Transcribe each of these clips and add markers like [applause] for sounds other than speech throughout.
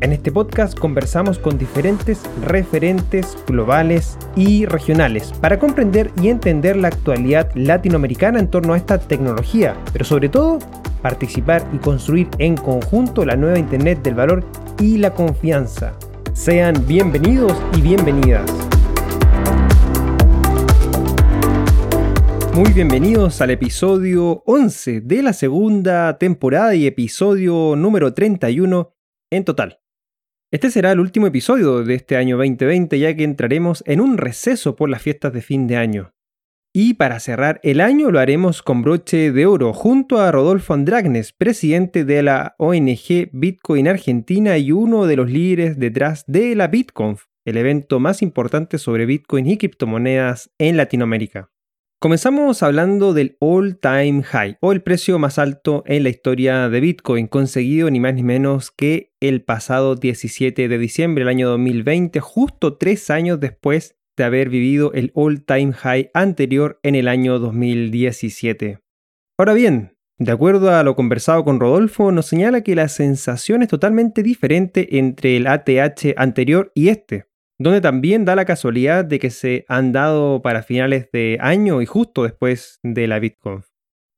En este podcast conversamos con diferentes referentes globales y regionales para comprender y entender la actualidad latinoamericana en torno a esta tecnología, pero sobre todo participar y construir en conjunto la nueva Internet del valor y la confianza. Sean bienvenidos y bienvenidas. Muy bienvenidos al episodio 11 de la segunda temporada y episodio número 31 en total. Este será el último episodio de este año 2020 ya que entraremos en un receso por las fiestas de fin de año. Y para cerrar el año lo haremos con broche de oro junto a Rodolfo Andragnes, presidente de la ONG Bitcoin Argentina y uno de los líderes detrás de la BitConf, el evento más importante sobre Bitcoin y criptomonedas en Latinoamérica. Comenzamos hablando del all-time high o el precio más alto en la historia de Bitcoin, conseguido ni más ni menos que el pasado 17 de diciembre del año 2020, justo tres años después de haber vivido el all-time high anterior en el año 2017. Ahora bien, de acuerdo a lo conversado con Rodolfo, nos señala que la sensación es totalmente diferente entre el ATH anterior y este donde también da la casualidad de que se han dado para finales de año y justo después de la Bitcoin.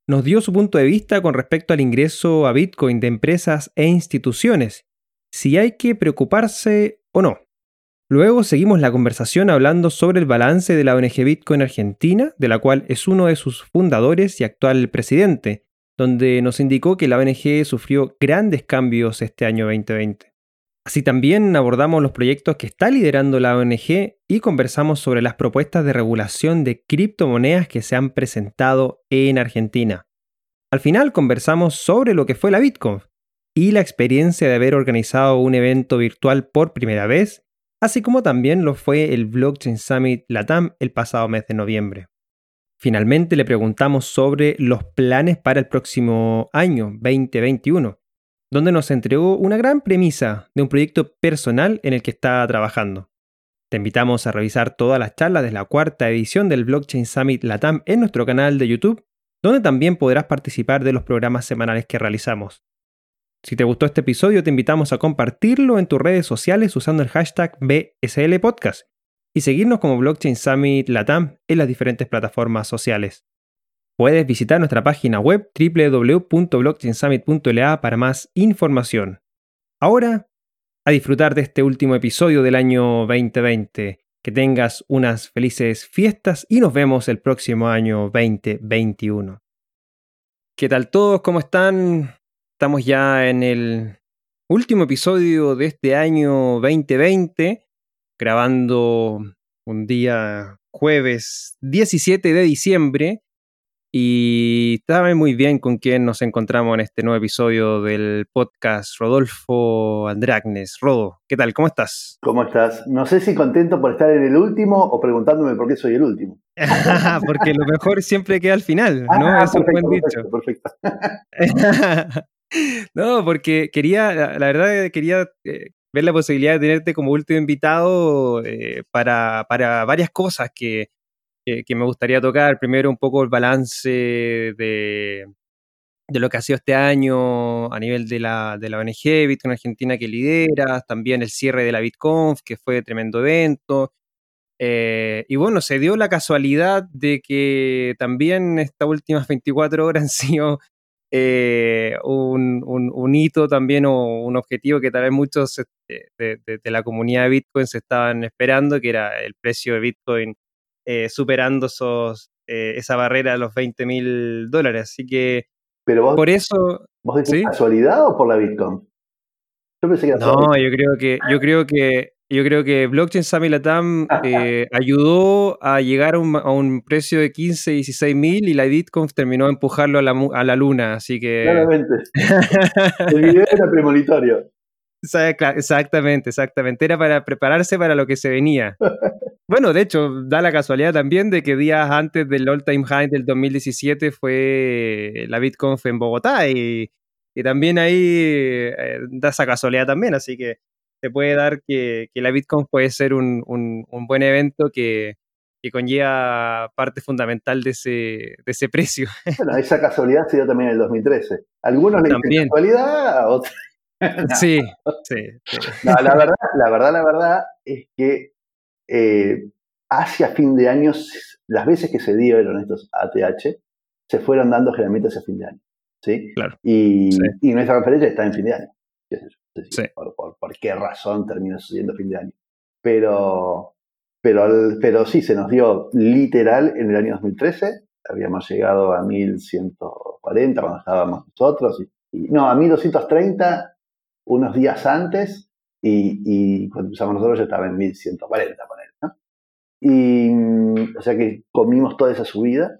Nos dio su punto de vista con respecto al ingreso a Bitcoin de empresas e instituciones, si hay que preocuparse o no. Luego seguimos la conversación hablando sobre el balance de la ONG Bitcoin Argentina, de la cual es uno de sus fundadores y actual presidente, donde nos indicó que la ONG sufrió grandes cambios este año 2020. Así también abordamos los proyectos que está liderando la ONG y conversamos sobre las propuestas de regulación de criptomonedas que se han presentado en Argentina. Al final conversamos sobre lo que fue la Bitcoin y la experiencia de haber organizado un evento virtual por primera vez, así como también lo fue el Blockchain Summit Latam el pasado mes de noviembre. Finalmente le preguntamos sobre los planes para el próximo año 2021 donde nos entregó una gran premisa de un proyecto personal en el que está trabajando. Te invitamos a revisar todas las charlas de la cuarta edición del Blockchain Summit Latam en nuestro canal de YouTube, donde también podrás participar de los programas semanales que realizamos. Si te gustó este episodio, te invitamos a compartirlo en tus redes sociales usando el hashtag BSL Podcast y seguirnos como Blockchain Summit Latam en las diferentes plataformas sociales. Puedes visitar nuestra página web www.blockchainsummit.la para más información. Ahora, a disfrutar de este último episodio del año 2020. Que tengas unas felices fiestas y nos vemos el próximo año 2021. ¿Qué tal todos? ¿Cómo están? Estamos ya en el último episodio de este año 2020, grabando un día jueves 17 de diciembre y sabe muy bien con quién nos encontramos en este nuevo episodio del podcast Rodolfo Andragnes. Rodo, ¿qué tal? ¿Cómo estás? ¿Cómo estás? No sé si contento por estar en el último o preguntándome por qué soy el último. [laughs] Porque lo mejor siempre queda al final, ¿no? Ah, Eso es buen dicho. Perfecto. [laughs] no, porque quería, la, verdad, quería eh, ver la posibilidad de tenerte como último invitado eh, para, para varias cosas que que, me gustaría tocar. Primero, un poco el balance de, de lo que ha sido este año a nivel de la, de la ONG Bitcoin Argentina que lideras, también el cierre de la BitConf, que fue tremendo evento. Eh, y bueno, se dio la casualidad de que también estas últimas 24 horas [laughs] han sido eh, un, un, hito también o un objetivo que tal vez muchos este, de, de, la comunidad de Bitcoin se estaban esperando, que era el precio de Bitcoin eh, superando esos, eh, esa barrera de los 20 mil dólares. Así que Pero por eso... ¿Vos decís casualidad o por la Bitcoin? Yo pensé que No, yo creo que, yo creo que yo creo que Blockchain Summit Latam eh, [laughs] ayudó a llegar a un, precio de 15, 16 mil y la Bitcoin terminó a empujarlo a la, a la luna, así que... Claramente. El video era premonitorio. Exactamente, exactamente. Era para prepararse para lo que se venía. [laughs] Bueno, de hecho, da la casualidad también de que días antes del All Time High del 2017 fue la BitConf en Bogotá y, también ahí eh, da esa casualidad también, así que se puede dar que, la BitConf puede ser un, buen evento que, conlleva parte fundamental de ese, de ese precio. Bueno, esa casualidad se dio también en el 2013. Algunos le dicen casualidad, otros Sí, sí, [laughs] la verdad, la verdad, la verdad es que eh, hacia fin de año, las veces que se dieron estos ATH, se fueron dando generalmente hacia fin de año. ¿sí? Claro. Y, nuestra conferencia está en fin de año. Por, qué razón termina sucediendo fin de año. Pero, pero, pero sí, se nos dio literal en el año 2013. Habíamos llegado a 1140 cuando estábamos nosotros. Y, no, a 1230 unos días antes y, cuando empezamos nosotros ya estaba en 1140, con él, ¿no? Y, mm, o sea que comimos toda esa subida.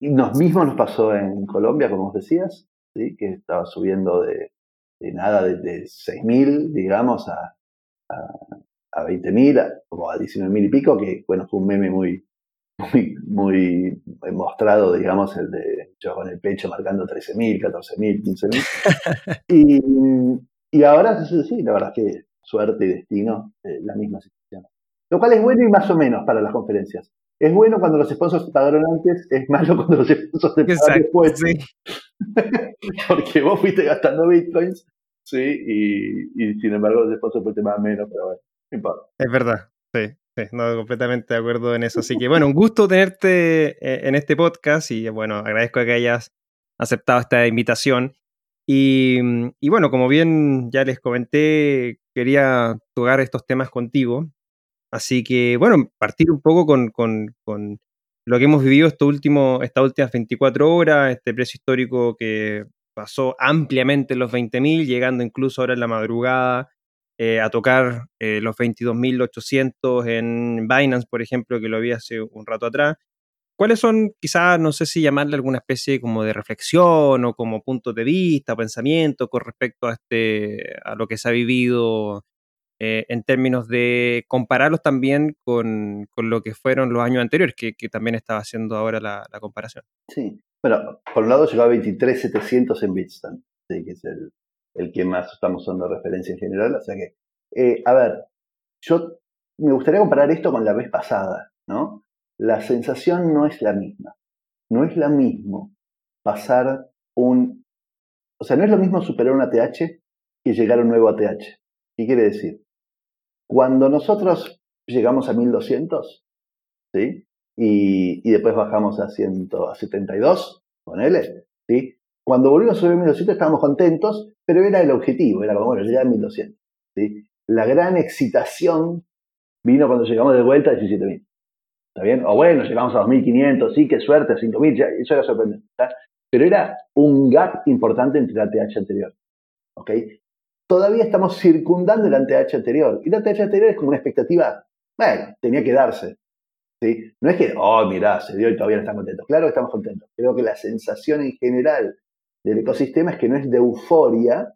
Y nos mismos nos pasó en Colombia, como vos decías, ¿sí? que estaba subiendo de, nada, de, de 6.000, digamos, a, a, a 20.000, como a 19.000 y pico, que bueno, fue un meme muy, muy, muy mostrado, digamos, el de yo con el pecho marcando 13.000, 14.000, 15.000. y, y ahora, sí, la verdad es que suerte y destino, eh, la misma situación. Lo cual es bueno y más o menos para las conferencias. Es bueno cuando los sponsors se pagaron antes, es malo cuando los sponsors se pagaron después. [laughs] Porque vos fuiste gastando bitcoins, sí, y, sin embargo los sponsors pues te pagan menos, pero bueno, no importa. Es verdad, sí. Sí, no, completamente de acuerdo en eso. Así que bueno, un gusto tenerte eh, en este podcast y bueno, agradezco que hayas aceptado esta invitación. Mm, y, bueno, como bien ya les comenté, quería tocar estos temas contigo. Así que, bueno, partir un poco con, lo que hemos vivido esto último, estas últimas 24 horas, este precio histórico que pasó ampliamente en los 20.000, llegando incluso ahora en la madrugada eh, a tocar eh, los 22.800 en Binance, por ejemplo, que lo vi hace un rato atrás. ¿Cuáles son, quizás, no sé si llamarle alguna especie como de reflexión o como punto de vista, pensamiento con respecto a, este, a lo que se ha vivido eh, en términos de compararlos también con, lo que fueron los años anteriores, que, también estaba haciendo ahora la, comparación? Sí, bueno, por un lado llegó a 23.700 en Bitstamp, que es el, que más estamos usando referencia en general. O sea que, eh, a ver, yo me gustaría comparar esto con la vez pasada, ¿no? La sensación no es la misma. No es lo mismo pasar un... O sea, no es lo mismo superar un ATH que llegar a un nuevo ATH. ¿Qué quiere decir? Cuando nosotros llegamos a 1200, ¿sí? Y, después bajamos a, 172, con L, ¿sí? Cuando volvimos a subir a 1200 estábamos contentos, pero era el objetivo, era como, bueno, llegar a 1200, ¿sí? La gran excitación vino cuando llegamos de vuelta a 17.000. ¿Está bien? O bueno, llegamos a 2.500, sí, qué suerte, a 5.000, eso era sorprendente. Pero era un gap importante entre el ATH anterior. ¿Ok? Todavía estamos circundando el ATH anterior. Y el ATH anterior es como una expectativa, bueno, tenía que darse. ¿sí? No es que, oh, mirá, se dio y todavía no están contentos. Claro que estamos contentos. Creo que la sensación en general del ecosistema es que no es de euforia,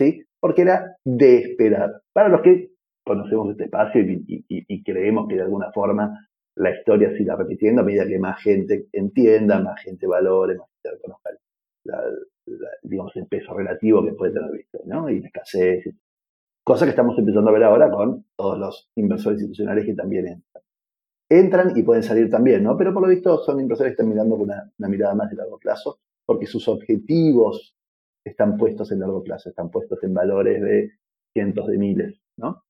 ¿sí? porque era de esperar. Para los que conocemos este espacio y creemos que de alguna forma la historia siga repitiendo a medida que más gente entienda, más gente valore, más gente reconozca digamos, el peso relativo que puede tener Bitcoin, ¿no? Y la escasez. Cosa que estamos empezando a ver ahora con todos los inversores institucionales que también entran. Entran y pueden salir también, ¿no? Pero por lo visto son inversores que están mirando con una, una mirada más de largo plazo, porque sus objetivos están puestos en largo plazo, están puestos en valores de cientos de miles, ¿no?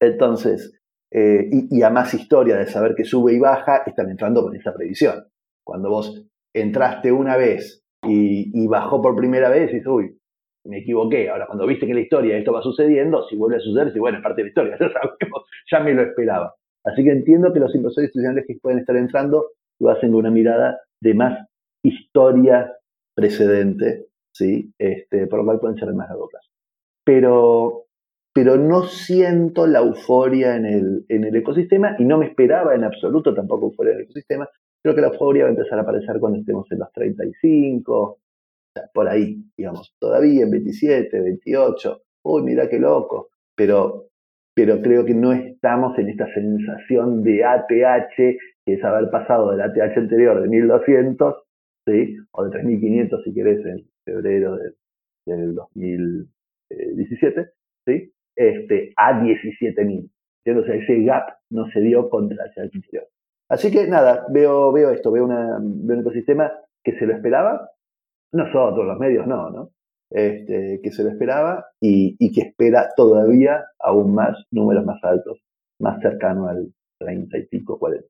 Entonces, eh, y, a más historia de saber que sube y baja, están entrando con esta previsión. Cuando vos entraste una vez y, bajó por primera vez, dices, uy, me equivoqué. Ahora, cuando viste que la historia esto va sucediendo, si vuelve a suceder, si bueno, es parte de la historia, [laughs] ya sabemos, ya me lo esperaba. Así que entiendo que los inversores institucionales que pueden estar entrando lo hacen con una mirada de más historia precedente, ¿sí? Este, por lo cual pueden ser más largo. Pero pero no siento la euforia en el, en el ecosistema y no me esperaba en absoluto tampoco euforia en el ecosistema. Creo que la euforia va a empezar a aparecer cuando estemos en los 35, por ahí, digamos, todavía en 27, 28. uy, mira qué loco, pero, pero creo que no estamos en esta sensación de ATH, que es haber pasado del ATH anterior de 1200, ¿sí? o de 3500 si querés, en febrero del 2017, ¿sí? Este, a 17.000. O sea, ese gap no se dio contra el anterior. Así que nada, veo, veo esto, veo, una, veo un ecosistema que se lo esperaba, nosotros, los medios, no, ¿no? Este, que se lo esperaba y, que espera todavía aún más números más altos, más cercano al 30 y pico, 40.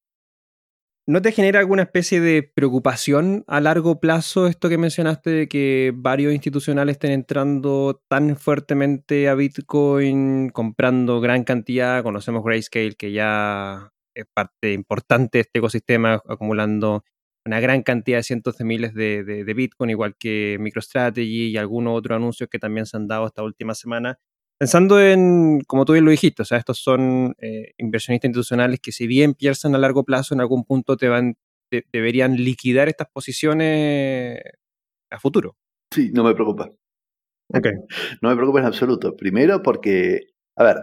¿No te genera alguna especie de preocupación a largo plazo esto que mencionaste de que varios institucionales estén entrando tan fuertemente a Bitcoin, comprando gran cantidad? Conocemos Grayscale, que ya es parte importante de este ecosistema, acumulando una gran cantidad de cientos de miles de, Bitcoin, igual que MicroStrategy y algunos otros anuncios que también se han dado esta última semana. Pensando en, como tú bien lo dijiste, o sea, estos son eh, inversionistas institucionales que si bien piensan a largo plazo, en algún punto te van, deberían liquidar estas posiciones a futuro. Sí, no me preocupa. Okay. No me preocupa en absoluto. Primero porque, a ver,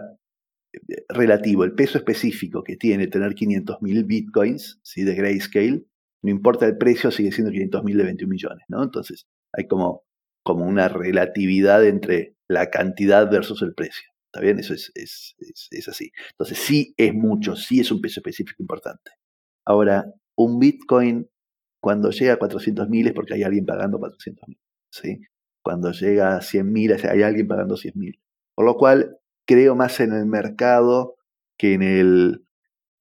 relativo, el peso específico que tiene tener 500.000 bitcoins ¿sí? de grayscale no importa el precio, sigue siendo 500 mil de 21 millones, ¿no? Entonces, hay como, como una relatividad entre la cantidad versus el precio. ¿Está bien? Eso es, es, es, así. Entonces, sí es mucho, sí es un peso específico importante. Ahora, un Bitcoin, cuando llega a 400 mil es porque hay alguien pagando 400 mil. ¿sí? Cuando llega a 100 mil, hay alguien pagando 100 mil. Por lo cual, creo más en el mercado que en el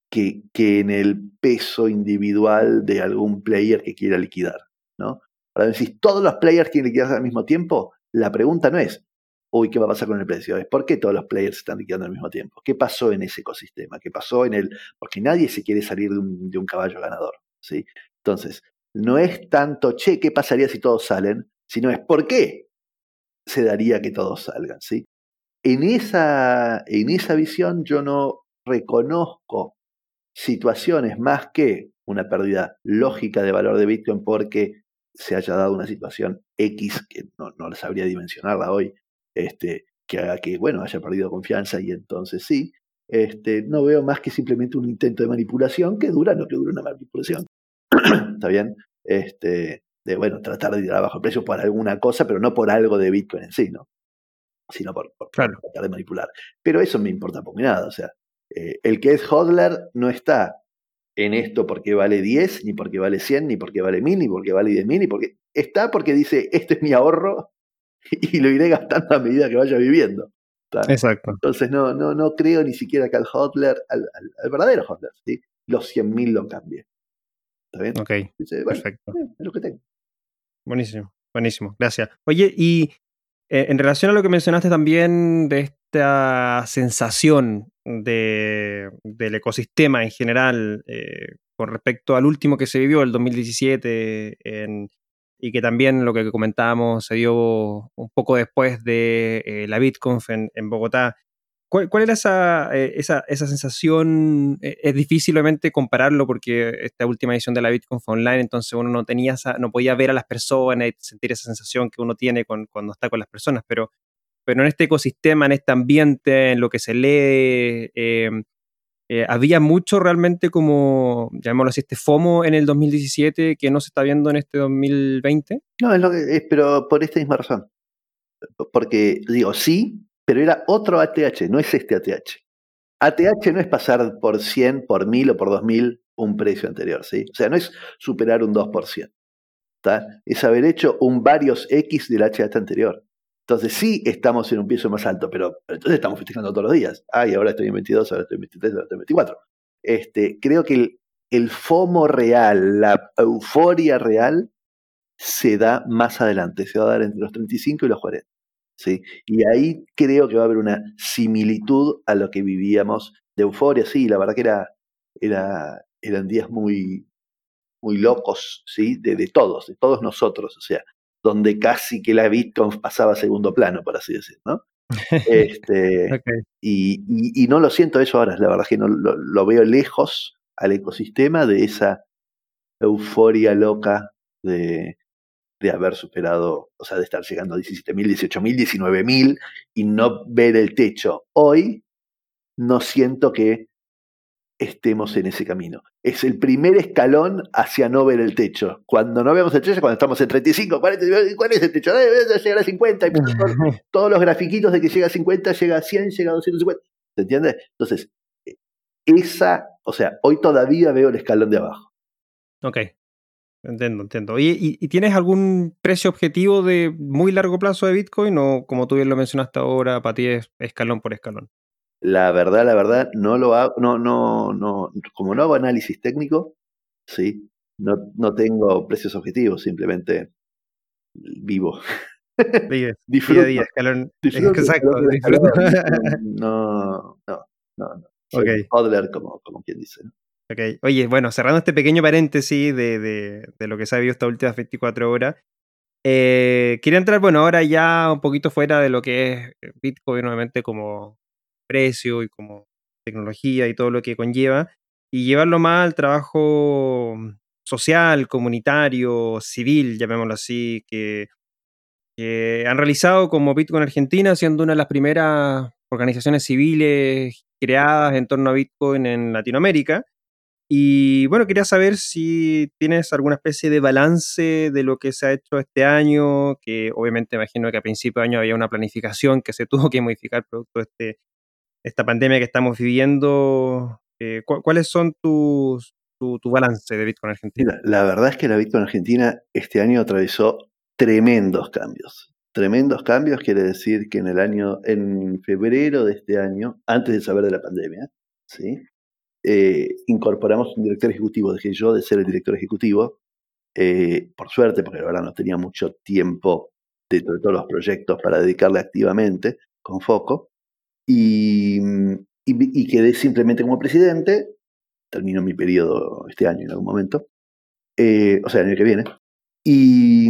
que, que, en el peso individual de algún player que quiera liquidar. ¿no? Ahora, si todos los players quieren liquidar al mismo tiempo, la pregunta no es, uy, ¿qué va a pasar con el precio? ¿por qué todos los players están liquidando al mismo tiempo? ¿Qué pasó en ese ecosistema? ¿Qué pasó en el...? Porque nadie se quiere salir de un, de un caballo ganador. ¿sí? Entonces, no es tanto, che, ¿qué pasaría si todos salen? Sino es, ¿por qué se daría que todos salgan? ¿sí? En, esa, en esa visión yo no reconozco situaciones más que una pérdida lógica de valor de Bitcoin porque se haya dado una situación X, que no, no sabría dimensionarla hoy, este, que haga que, bueno, haya perdido confianza y entonces sí, este, no veo más que simplemente un intento de manipulación que dura lo que dura una manipulación. [clears throat] ¿Está bien? Este, de, bueno, tratar de tirar bajo el precio por alguna cosa, pero no por algo de Bitcoin en sí, ¿no? Sino por, tratar de manipular. Pero eso me importa poco nada, o sea, eh, el que es hodler no está en esto porque vale 10, ni porque vale 100, ni porque vale 1000, ni porque vale 10.000, ni porque está porque dice, este es mi ahorro [laughs] y lo iré gastando a medida que vaya viviendo. Exacto. Entonces no, no, no creo ni siquiera que al hodler, al, verdadero hodler, ¿sí? los 100.000 lo cambie. ¿Está bien? Ok, perfecto. Eh, es lo que tengo. Buenísimo, buenísimo, gracias. Oye, y eh, en relación a lo que mencionaste también de esta sensación de, del ecosistema en general eh, con respecto al último que se vivió, el 2017, y que también lo que comentábamos se dio un poco después de eh, la BitConf en, Bogotá. ¿Cuál, era esa, eh, esa, esa, sensación? Es difícil obviamente compararlo porque esta última edición de la BitConf fue online, entonces uno no, tenía no podía ver a las personas y sentir esa sensación que uno tiene cuando está con las personas, pero pero en este ecosistema, en este ambiente, en lo que se lee, eh, eh, había mucho realmente como, llamémoslo así, este FOMO en el 2017 que no se está viendo en este 2020? No, es lo que es, pero por esta misma razón. Porque digo, sí, pero era otro ATH, no es este ATH. ATH no es pasar por 100, por 1000 o por 2000 un precio anterior, ¿sí? O sea, no es superar un 2%. Es haber hecho un varios X del HH anterior. Entonces sí estamos en un piso más alto, pero, entonces estamos festejando todos los días. Ay, ahora estoy en 22, ahora estoy en 23, ahora estoy en 24. Este, creo que el, el FOMO real, la euforia real, se da más adelante, se va a dar entre los 35 y los 40. ¿sí? Y ahí creo que va a haber una similitud a lo que vivíamos de euforia. Sí, la verdad que era, era, eran días muy, muy locos, ¿sí? De, de todos, de todos nosotros. O sea, donde casi que la Bitcoin pasaba a segundo plano, por así decir, ¿no? [laughs] Este, y, no lo siento eso ahora, la verdad es que no, lo, veo lejos al ecosistema de esa euforia loca de, de haber superado, o sea, de estar llegando a 17.000, 18.000, 19.000 y no ver el techo. Hoy no siento que estemos en ese camino. Es el primer escalón hacia no ver el techo. Cuando no vemos el techo, cuando estamos en 35, 40, ¿cuál es el techo? Debe llegar a 50. Y todos los grafiquitos de que llega a 50, llega a 100, llega a 250. ¿Se entiende? Entonces, esa, o sea, hoy todavía veo el escalón de abajo. Ok. Entiendo, entiendo. ¿y, ¿y, tienes algún precio objetivo de muy largo plazo de Bitcoin o como tú bien lo mencionaste ahora, para ti es escalón por escalón? La verdad, la verdad, no lo hago, no, no, no, como no hago análisis técnico, sí, no, no tengo precios objetivos, simplemente vivo. [laughs] disfruto, día escalón. exacto. [laughs] No, no, no, no. Soy okay. como, como quien dice. Okay. Oye, bueno, cerrando este pequeño paréntesis de, de, de lo que se ha visto estas últimas 24 horas, eh, quería entrar, bueno, ahora ya un poquito fuera de lo que es Bitcoin, nuevamente como, precio y como tecnología y todo lo que conlleva, y llevarlo más al trabajo social, comunitario, civil, llamémoslo así, que, han realizado como Bitcoin Argentina, siendo una de las primeras organizaciones civiles creadas en torno a Bitcoin en Latinoamérica. Y bueno, quería saber si tienes alguna especie de balance de lo que se ha hecho este año, que obviamente imagino que a principio de año había una planificación que se [laughs] tuvo que modificar producto de este esta pandemia que estamos viviendo, eh, ¿cuáles son tus, tu, balance de Bitcoin Argentina? la verdad es que la Bitcoin Argentina este año atravesó tremendos cambios. Tremendos cambios quiere decir que en el año, en febrero de este año, antes de saber de la pandemia, ¿sí? Eh, incorporamos un director ejecutivo. Dejé yo de ser el director ejecutivo, eh, por suerte, porque la verdad no tenía mucho tiempo dentro de todos los proyectos para dedicarle activamente, con foco y, y, quedé simplemente como presidente. Termino mi periodo este año en algún momento, eh, o sea, el año que viene. Y,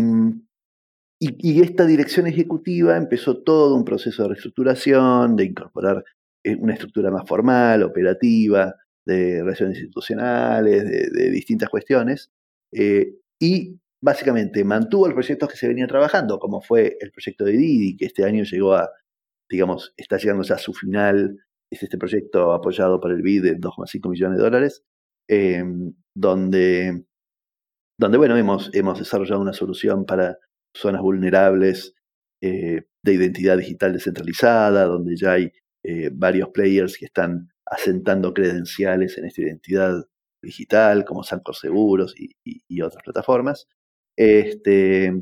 y, esta dirección ejecutiva empezó todo un proceso de reestructuración, de incorporar eh, una estructura más formal, operativa, de relaciones institucionales, de, distintas cuestiones. Eh, y básicamente mantuvo los proyectos que se venían trabajando, como fue el proyecto de Didi, que este año llegó a digamos, está llegando ya a su final, es este proyecto apoyado por el BID de 2,5 millones de dólares, em, donde, donde, bueno, hemos, hemos desarrollado una solución para zonas vulnerables eh, de identidad digital descentralizada, donde ya hay eh, varios players que están asentando credenciales en esta identidad digital, como Sancor Seguros y, otras plataformas, este,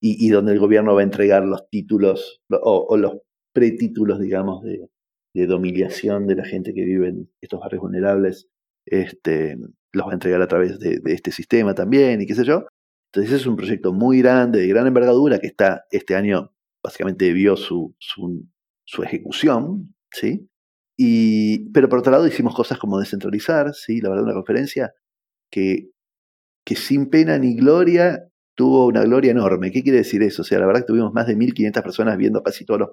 y, donde el gobierno va a entregar los títulos o los pretítulos, digamos, de, de domiliación de la gente que vive en estos barrios vulnerables, este, los va a entregar a través de, este sistema también y qué sé yo. Entonces es un proyecto muy grande, de gran envergadura, que está este año, básicamente vio su, ejecución, ¿sí? Y, pero por otro lado hicimos cosas como descentralizar, ¿sí? La verdad, una conferencia que, que sin pena ni gloria tuvo una gloria enorme. ¿Qué quiere decir eso? O sea, la verdad que tuvimos más de 1.500 personas viendo casi todos los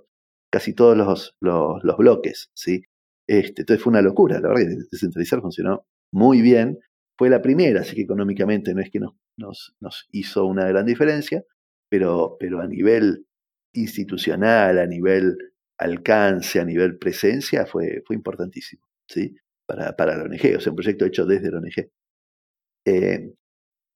casi todos los, los, bloques, ¿sí? Este, entonces fue una locura, la verdad que descentralizar funcionó muy bien. Fue la primera, así que económicamente no es que nos, nos, hizo una gran diferencia, pero, pero a nivel institucional, a nivel alcance, a nivel presencia, fue, fue importantísimo, ¿sí? Para, para la ONG, o sea, un proyecto hecho desde la ONG. Eh,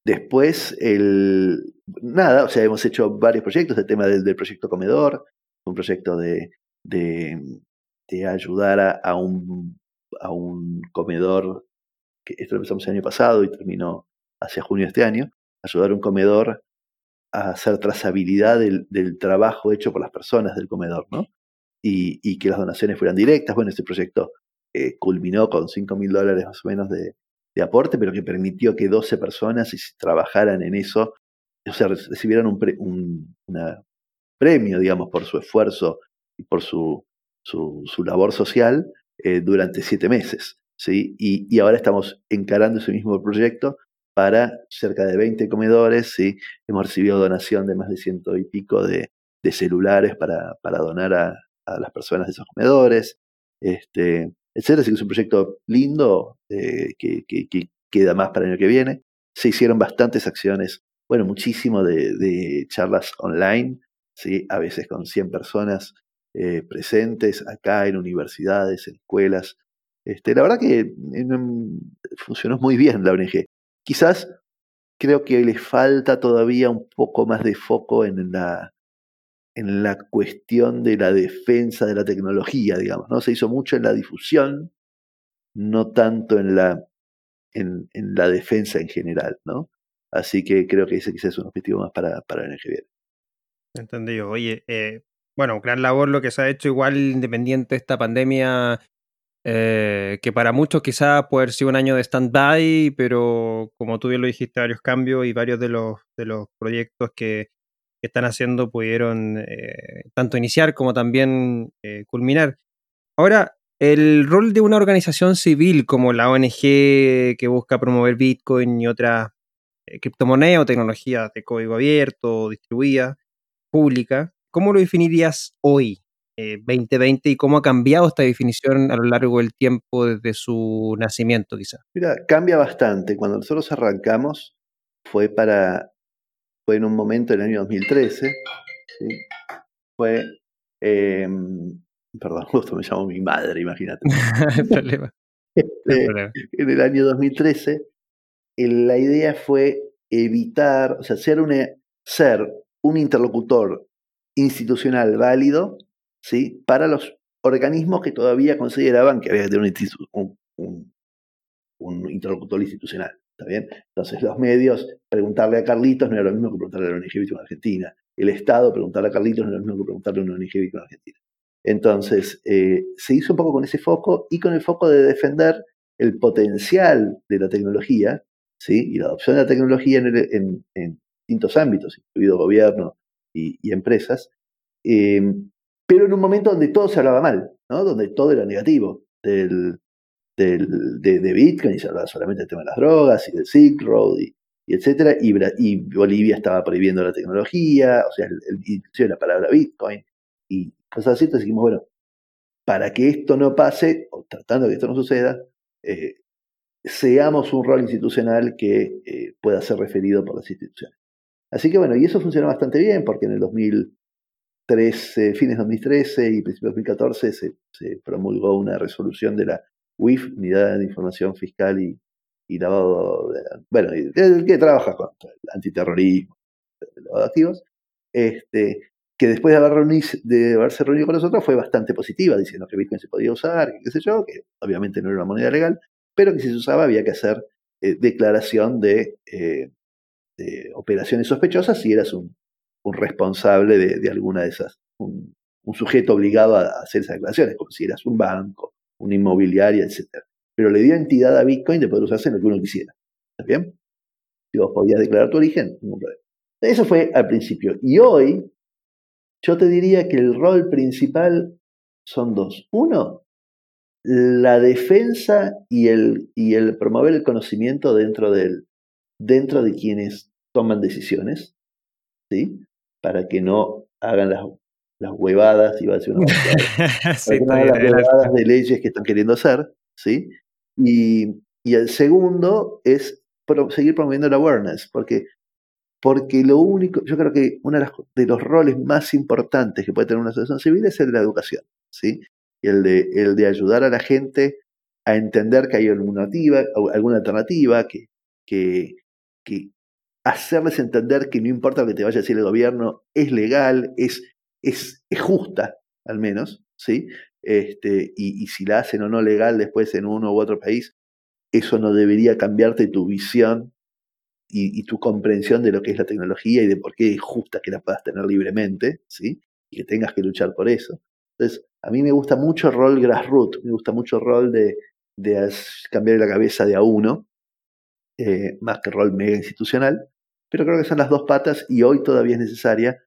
después, el, nada, o sea, hemos hecho varios proyectos, el tema del proyecto Comedor, un proyecto de, de, ayudar a, un, a un comedor, que esto lo empezamos el año pasado y terminó hacia junio de este año, ayudar a un comedor a hacer trazabilidad del, trabajo hecho por las personas del comedor, ¿no? Y, y que las donaciones fueran directas. Bueno, este proyecto eh, culminó con 5 mil dólares más o menos de, de, aporte, pero que permitió que 12 personas trabajaran en eso, o sea, recibieran un, un, una, premio, digamos, por su esfuerzo y por su, su, labor social eh, durante siete meses. ¿sí? Y, ahora estamos encarando ese mismo proyecto para cerca de 20 comedores. ¿sí? Hemos recibido donación de más de ciento y pico de, celulares para, para donar a, las personas de esos comedores. Este, etcétera. Así que es un proyecto lindo eh, que, queda más para el año que viene. Se hicieron bastantes acciones bueno, muchísimo de, charlas online, ¿sí? a veces con 100 personas eh, presentes acá en universidades, en escuelas. Este, la verdad que funcionó muy bien la ONG. Quizás creo que le falta todavía un poco más de foco en la, en la cuestión de la defensa de la tecnología, digamos, ¿no? Se hizo mucho en la difusión, no tanto en la, en, la defensa en general, ¿no? Así que creo que ese quizás es un objetivo más para, para el año que viene. Entendido. Oye, eh, bueno, gran labor lo que se ha hecho igual independiente de esta pandemia, eh, que para muchos quizás puede haber sido un año de stand-by, pero como tú bien lo dijiste, varios cambios y varios de los, de los proyectos que, están haciendo pudieron eh, tanto iniciar como también culminar. Ahora, el rol de una organización civil como la ONG que busca promover Bitcoin y otras eh, criptomonedas o tecnologías de código abierto, distribuida, pública, ¿cómo lo definirías hoy, 2020, eh, y cómo ha cambiado esta definición a lo largo del tiempo desde su nacimiento quizás? Mira, cambia bastante. Cuando nosotros arrancamos fue para, fue en un momento en el año 2013, fue... Em, Perdón, [laughs] justo me llamo mi madre, imagínate. [laughs] Este, en el año 2013, la idea fue evitar, o sea, ser, ser un interlocutor institucional válido ¿sí? para los organismos que todavía consideraban que había que tener un, interlocutor institucional. ¿Está? Entonces, los medios, preguntarle a Carlitos no era lo mismo que preguntarle a la ONG en Argentina. El Estado, preguntarle a Carlitos no era lo mismo que preguntarle a una ONG en Argentina. Entonces, eh, se hizo un poco con ese foco y con el foco de defender el potencial de la tecnología ¿sí? y la adopción de la tecnología en, distintos ámbitos, incluido gobierno y, empresas, eh, pero en un momento donde todo se hablaba mal, ¿no? donde todo era negativo del, de, Bitcoin y se hablaba solamente del tema de las drogas y del Silk Road y, etcétera, y, Bolivia estaba prohibiendo la tecnología, o sea, el, la palabra Bitcoin y cosas así, entonces dijimos, bueno, para que esto no pase, o tratando de que esto no suceda, eh, seamos un rol institucional que eh, pueda ser referido por las instituciones. Así que bueno, y eso funcionó bastante bien porque en el 2013, fines de 2013 y principios de 2014 se, promulgó una resolución de la UIF, Unidad de Información Fiscal y, Lavado, de, bueno, que trabaja contra el antiterrorismo, el lavado de activos, este, que después de, haber de haberse reunido con nosotros fue bastante positiva, diciendo que Bitcoin se podía usar, qué sé yo, que obviamente no era una moneda legal, pero que si se usaba había que hacer eh, declaración eh, de, operaciones sospechosas si eras un, responsable de, alguna de esas, un, sujeto obligado a hacer esas declaraciones, como si eras un banco, una inmobiliaria, etc. Pero le dio entidad a Bitcoin de poder usarse en lo que uno quisiera. ¿Está bien? Si vos podías declarar tu origen, ningún problema. Eso fue al principio. Y hoy, yo te diría que el rol principal son dos. Uno, la defensa y el promover el conocimiento dentro, del, dentro de quienes toman decisiones, ¿sí? Para que no hagan las, las huevadas, iba a [laughs] decir una sí, las huevadas de leyes que están queriendo hacer, ¿sí? Y, y el segundo es seguir promoviendo la awareness, porque porque lo único, yo creo que uno de los roles más importantes que puede tener una asociación civil es el de la educación, ¿sí? El de, el de ayudar a la gente a entender que hay alguna alternativa, alguna alternativa que, que, que hacerles entender que no importa lo que te vaya a decir el gobierno, es legal, es, es, es justa, al menos, ¿sí? Este, y, si la hacen o no legal después en uno u otro país, eso no debería cambiarte tu visión y, tu comprensión de lo que es la tecnología y de por qué es justa que la puedas tener libremente, ¿sí? Y que tengas que luchar por eso. Entonces, a mí me gusta mucho el rol grassroots, me gusta mucho el rol de, de cambiar la cabeza de a uno, eh, más que rol mega institucional, pero creo que son las dos patas y hoy todavía es necesaria.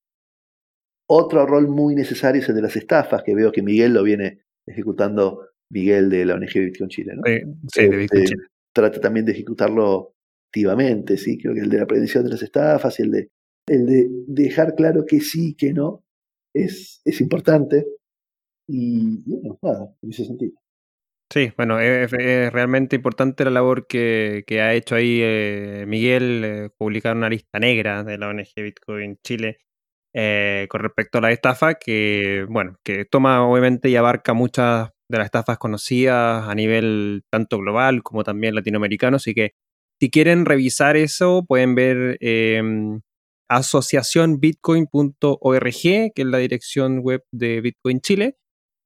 Otro rol muy necesario es el de las estafas, que veo que Miguel lo viene ejecutando, Miguel de la ONG Bitcoin Chile, ¿no? Sí, de Bitcoin este, Chile. Trata también de ejecutarlo activamente, ¿sí? Creo que el de la prevención de las estafas y el de, el de dejar claro que sí, que no, es, es importante. Y bueno, nada, en ese sentido. Sí, bueno, es, realmente importante la labor que, ha hecho ahí eh, Miguel, eh, publicar una lista negra de la ONG Bitcoin Chile eh, con respecto a la estafa, que, bueno, que toma obviamente y abarca muchas de las estafas conocidas a nivel tanto global como también latinoamericano, así que si quieren revisar eso, pueden ver em, asociacionbitcoin.org, que es la dirección web de Bitcoin Chile,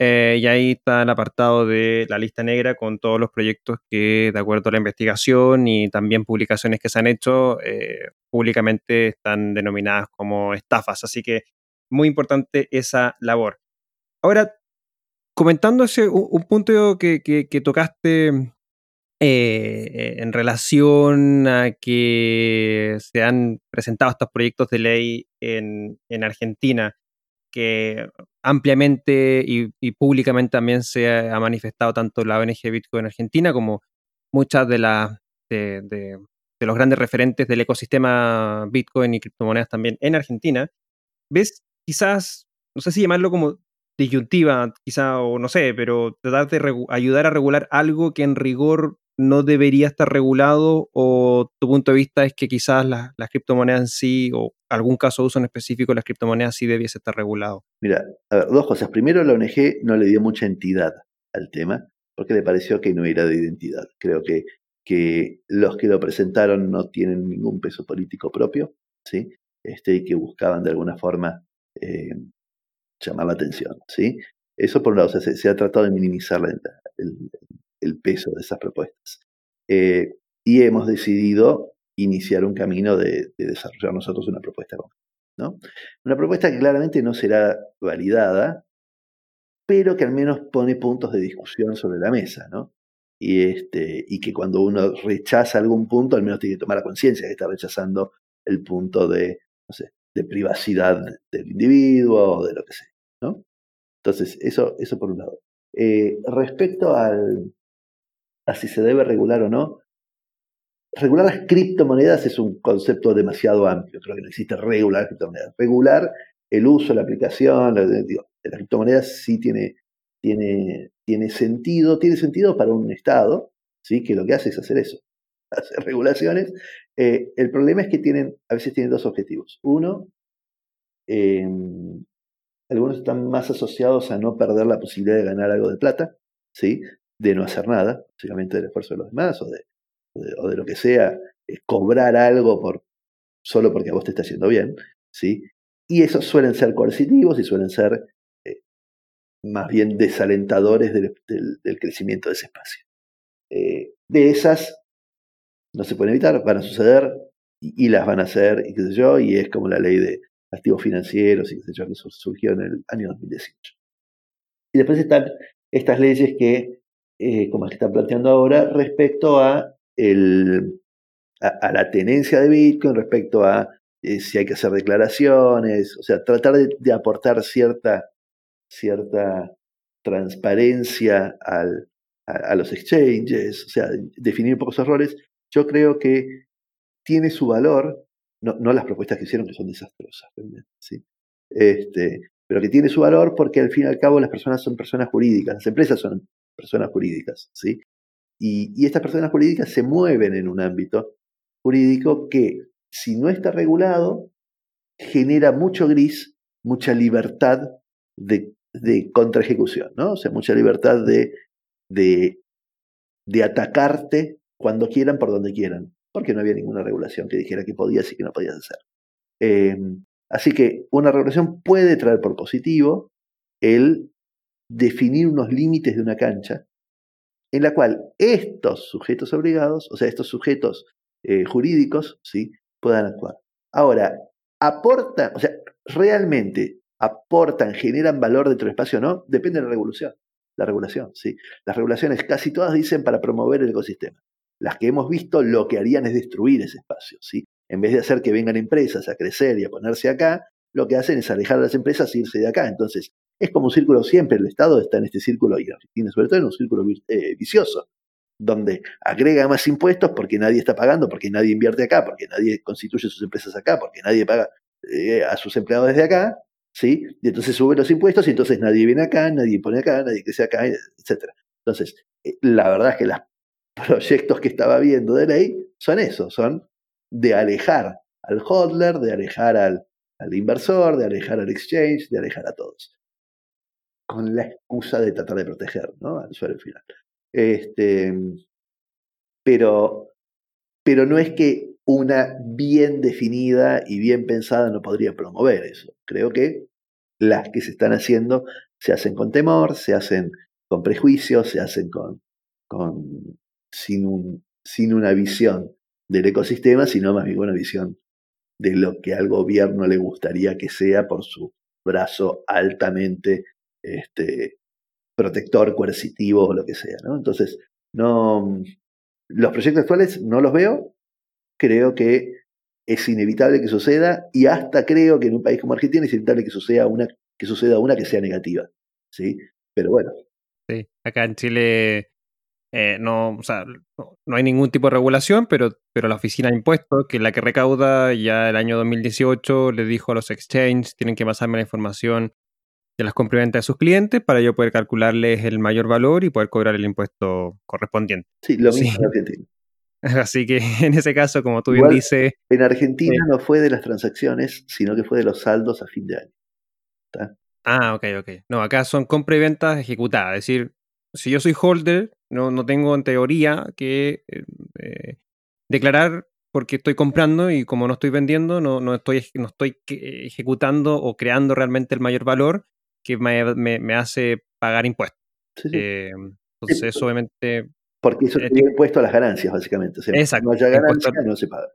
eh, y ahí está el apartado de la lista negra con todos los proyectos que, de acuerdo a la investigación y también publicaciones que se han hecho, eh, públicamente están denominadas como estafas. Así que muy importante esa labor. Ahora, comentando ese, un, punto que, tocaste eh, en relación a que se han presentado estos proyectos de ley en, en Argentina que ampliamente y, públicamente también se ha manifestado tanto la ONG Bitcoin Argentina como muchas de, las de, los grandes referentes del ecosistema Bitcoin y criptomonedas también en Argentina. ¿Ves quizás, no sé si llamarlo como disyuntiva, quizá, o no sé, pero tratar de ayudar a regular algo que en rigor no debería estar regulado o tu punto de vista es que quizás las, criptomonedas en sí o algún caso de uso en específico las criptomonedas sí debiese estar regulado? Mira, a ver, dos cosas. Primero, la ONG no le dio mucha entidad al tema porque le pareció que no era de identidad. Creo que, que los que lo presentaron no tienen ningún peso político propio, ¿sí? Este, y que buscaban de alguna forma eh, llamar la atención, ¿sí? Eso por un lado, se, ha tratado de minimizar el, el peso de esas propuestas. Eh, y hemos decidido iniciar un camino de, desarrollar nosotros una propuesta ¿no? Una propuesta que claramente no será validada, pero que al menos pone puntos de discusión sobre la mesa, ¿no? Y, este, y que cuando uno rechaza algún punto, al menos tiene que tomar la conciencia que está rechazando el punto de, no sé, de privacidad del individuo o de lo que sea, ¿no? Entonces, eso, eso por un lado. Eh, respecto al, a si se debe regular o no. Regular las criptomonedas es un concepto demasiado amplio. Creo que no regular criptomonedas. Regular el uso, la aplicación, la, de las criptomonedas sí tiene, tiene, tiene sentido. Tiene sentido para un Estado, ¿sí? que lo que hace es hacer eso, [laughs] hacer regulaciones. Eh, el problema es que tienen, a veces tienen dos objetivos. Uno, em, algunos están más asociados a no perder la posibilidad de ganar algo de plata, ¿sí? De no hacer nada, básicamente del esfuerzo de los demás o de, o de, lo que sea, cobrar algo por, solo porque a vos te está haciendo bien, ¿sí? Y esos suelen ser coercitivos y suelen ser eh, más bien desalentadores del, crecimiento de ese espacio. Eh, de esas no se pueden evitar, van a suceder y, las van a hacer, y qué sé yo, y es como la ley de activos financieros y qué sé yo, que surgió en el año 2018. Y después están estas leyes que eh, como el que están planteando ahora, respecto a, el, a, la tenencia de Bitcoin, respecto a eh, si hay que hacer declaraciones, o sea, tratar de, aportar cierta, cierta transparencia al, a, los exchanges, o sea, definir un poco esos errores, yo creo que tiene su valor, no, no las propuestas que hicieron que son desastrosas, ¿sí? este, pero que tiene su valor porque al fin y al cabo las personas son personas jurídicas, las empresas son personas jurídicas, ¿sí? Y, estas personas jurídicas se mueven en un ámbito jurídico que, si no está regulado, genera mucho gris, mucha libertad de, de contraejecución, ¿no? O sea, mucha libertad de, de, atacarte cuando quieran, por donde quieran, porque no había ninguna regulación que dijera que podías y que no podías hacer. Em, así que una regulación puede traer por positivo el definir unos límites de una cancha en la cual estos sujetos obligados, o sea, estos sujetos eh, jurídicos, ¿sí? puedan actuar. Ahora, aportan, o sea, realmente aportan, generan valor dentro del espacio o no, depende de la regulación. La regulación, ¿sí? Las regulaciones casi todas dicen para promover el ecosistema. Las que hemos visto lo que harían es destruir ese espacio, ¿sí? En vez de hacer que vengan empresas a crecer y a ponerse acá, lo que hacen es alejar a las empresas e irse de acá. Entonces, es como un círculo siempre, el Estado está en este círculo y Argentina sobre todo en un círculo eh, vicioso, donde agrega más impuestos porque nadie está pagando, porque nadie invierte acá, porque nadie constituye sus empresas acá, porque nadie paga eh, a sus empleados desde acá, ¿sí? Y entonces sube los impuestos y entonces nadie viene acá, nadie pone acá, nadie crece acá, etc. Entonces, eh, la verdad es que los proyectos que estaba viendo de ley son esos, son de alejar al hodler, de alejar al, al inversor, de alejar al exchange, de alejar a todos. Con la excusa de tratar de proteger ¿no? al usuario final. Este, pero, pero no es que una bien definida y bien pensada no podría promover eso. Creo que las que se están haciendo se hacen con temor, se hacen con prejuicios, se hacen con, con sin, un, sin una visión del ecosistema, sino más bien una visión de lo que al gobierno le gustaría que sea por su brazo altamente este, protector, coercitivo o lo que sea. ¿no? Entonces, no, los proyectos actuales no los veo, creo que es inevitable que suceda y hasta creo que en un país como Argentina es inevitable que suceda una que, suceda una que sea negativa. ¿sí? Pero bueno. Sí, acá en Chile eh, no, o sea, no, hay ningún tipo de regulación, pero, pero la Oficina de Impuestos, que es la que recauda, ya el año 2018 le dijo a los exchanges, tienen que pasarme la información de las compraventas de sus clientes para yo poder calcularles el mayor valor y poder cobrar el impuesto correspondiente. Sí, lo mismo en Argentina. [laughs] Así que en ese caso, como tú bien dices... En Argentina eh, no fue de las transacciones, sino que fue de los saldos a fin de año. Ah, ok, ok. No, acá son compra y ventas ejecutadas. Es decir, si yo soy holder, no, no tengo en teoría que eh, eh, declarar porque estoy comprando y como no estoy vendiendo, no, no, estoy, no estoy ejecutando o creando realmente el mayor valor que me, me, hace pagar impuestos. Eh, entonces, eso obviamente... Porque eso tiene impuesto a las ganancias, básicamente. O exacto. No haya ganancias, no se paga.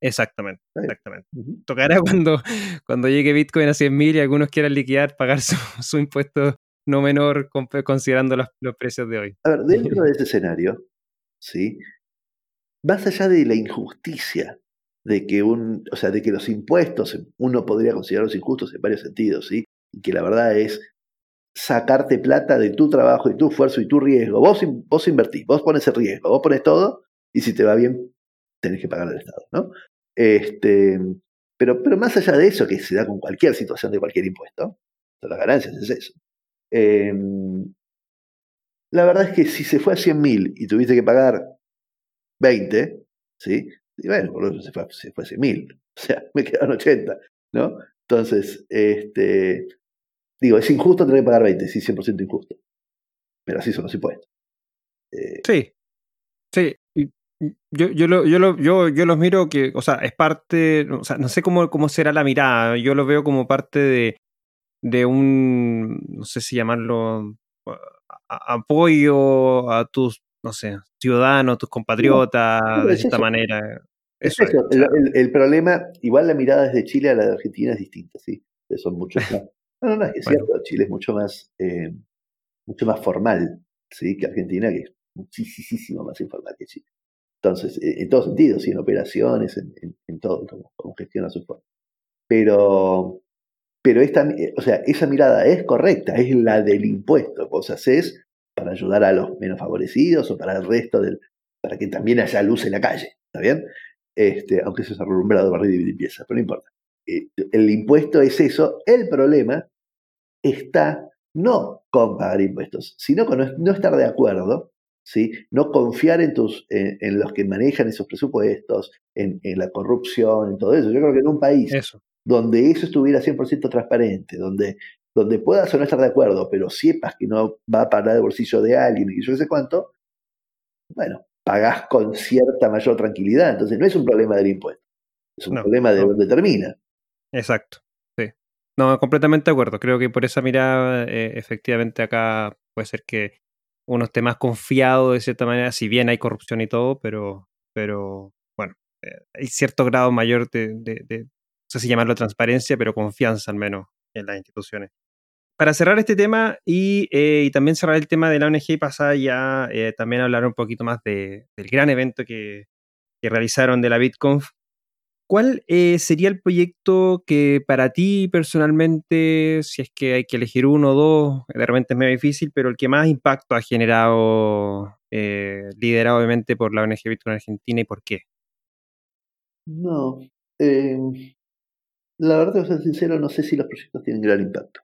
Exactamente, exactamente. Tocará cuando, cuando llegue Bitcoin a 100.000 y algunos quieran liquidar, pagar su, [laughs] su impuesto no menor considerando los, precios de hoy. A ver, dentro de [laughs] ese escenario, ¿sí? Más allá de la injusticia de que un, o sea, de que los impuestos uno podría considerarlos injustos en varios sentidos, ¿sí? Y que la verdad es sacarte plata de tu trabajo y tu esfuerzo y tu riesgo. Vos, vos invertís, vos pones el riesgo, vos pones todo y si te va bien tenés que pagar al Estado, ¿no? Este, pero, pero más allá de eso, que se da con cualquier situación de cualquier impuesto, las ganancias es eso. Em, la verdad es que si se fue a 100.000 y tuviste que pagar 20, ¿sí? Y bueno, menos se fue, se fue a 100.000. [laughs] O sea, me quedan 80, ¿no? Entonces, este, digo, es injusto tener que pagar 20, sí, 100% injusto. Pero así son los impuestos. Eh, sí, sí. Yo, yo, lo, yo, lo, yo, yo los miro que, o sea, es parte, o sea, no sé cómo, cómo será la mirada, yo lo veo como parte de, de un, no sé si llamarlo, apoyo a tus, no sé, ciudadanos, tus compatriotas, de cierta manera. Eso, el, problema, igual la mirada desde Chile a la de Argentina es distinta, sí. Son muchos. [laughs] No, no, no, es cierto, Chile es mucho más, eh, mucho más formal, sí, que Argentina, que es muchísimo más informal que Chile. Entonces, eh, en todos sentidos, en operaciones, en, todo, como, gestiona su forma. Pero, pero esta, eh, o sea, esa mirada es correcta, es la del impuesto. Vos haces para ayudar a los menos favorecidos o para el resto del, para que también haya luz en la calle, ¿está bien? Este, aunque eso es arrumbrado, barrido y limpieza, pero no importa. Eh, el impuesto es eso, el problema está no con pagar impuestos, sino con no estar de acuerdo, ¿sí? no confiar en, tus, en, los que manejan esos presupuestos, en, en, la corrupción, en todo eso. Yo creo que en un país eso donde eso estuviera 100% transparente, donde, donde puedas o no estar de acuerdo, pero sepas que no va a parar el bolsillo de alguien y yo no sé cuánto, bueno, pagás con cierta mayor tranquilidad. Entonces no es un problema del impuesto, es un problema de dónde termina. Exacto. No, completamente de acuerdo. Creo que por esa mirada, eh, efectivamente acá puede ser que uno esté más confiado de cierta manera, si bien hay corrupción y todo, pero, pero bueno, eh, hay cierto grado mayor de, sé si llamarlo transparencia, pero confianza al menos en las instituciones. Para cerrar este tema y, eh, también cerrar el tema de la ONG y pasar ya también hablar un poquito más del gran evento que, realizaron de la BitConf, ¿cuál eh, sería el proyecto que para ti personalmente, si es que hay que elegir uno o dos, de repente es medio difícil, pero el que más impacto ha generado, liderado obviamente por la ONG Bitcoin Argentina y por qué? No, la verdad, para ser sincero, no sé si los proyectos tienen gran impacto.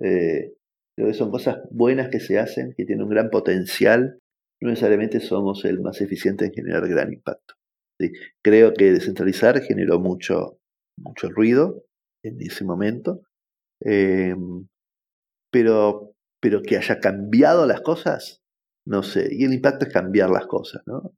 Eh, Creo que son cosas buenas que se hacen, que tienen un gran potencial. No necesariamente somos el más eficiente en generar gran impacto. Creo que descentralizar generó mucho, mucho ruido en ese momento. Em, pero, pero que haya cambiado las cosas, no sé. Y el impacto es cambiar las cosas, ¿no?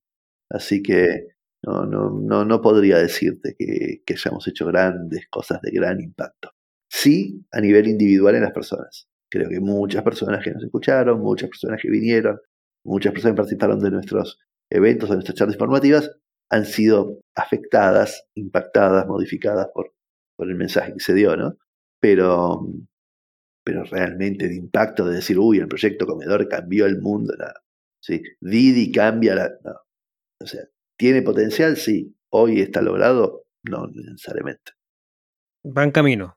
Así que no, no, no, no podría decirte que, que hayamos hecho grandes cosas de gran impacto. Sí, a nivel individual en las personas. Creo que muchas personas que nos escucharon, muchas personas que vinieron, muchas personas que participaron de nuestros eventos, de nuestras charlas informativas, han sido afectadas, impactadas, modificadas por, por el mensaje que se dio, ¿no? Pero, pero realmente de impacto de decir, uy, el proyecto comedor cambió el mundo, nada. ¿sí? Didi cambia la... No. O sea, ¿tiene potencial? Sí. ¿Hoy está logrado? No necesariamente. Va en camino.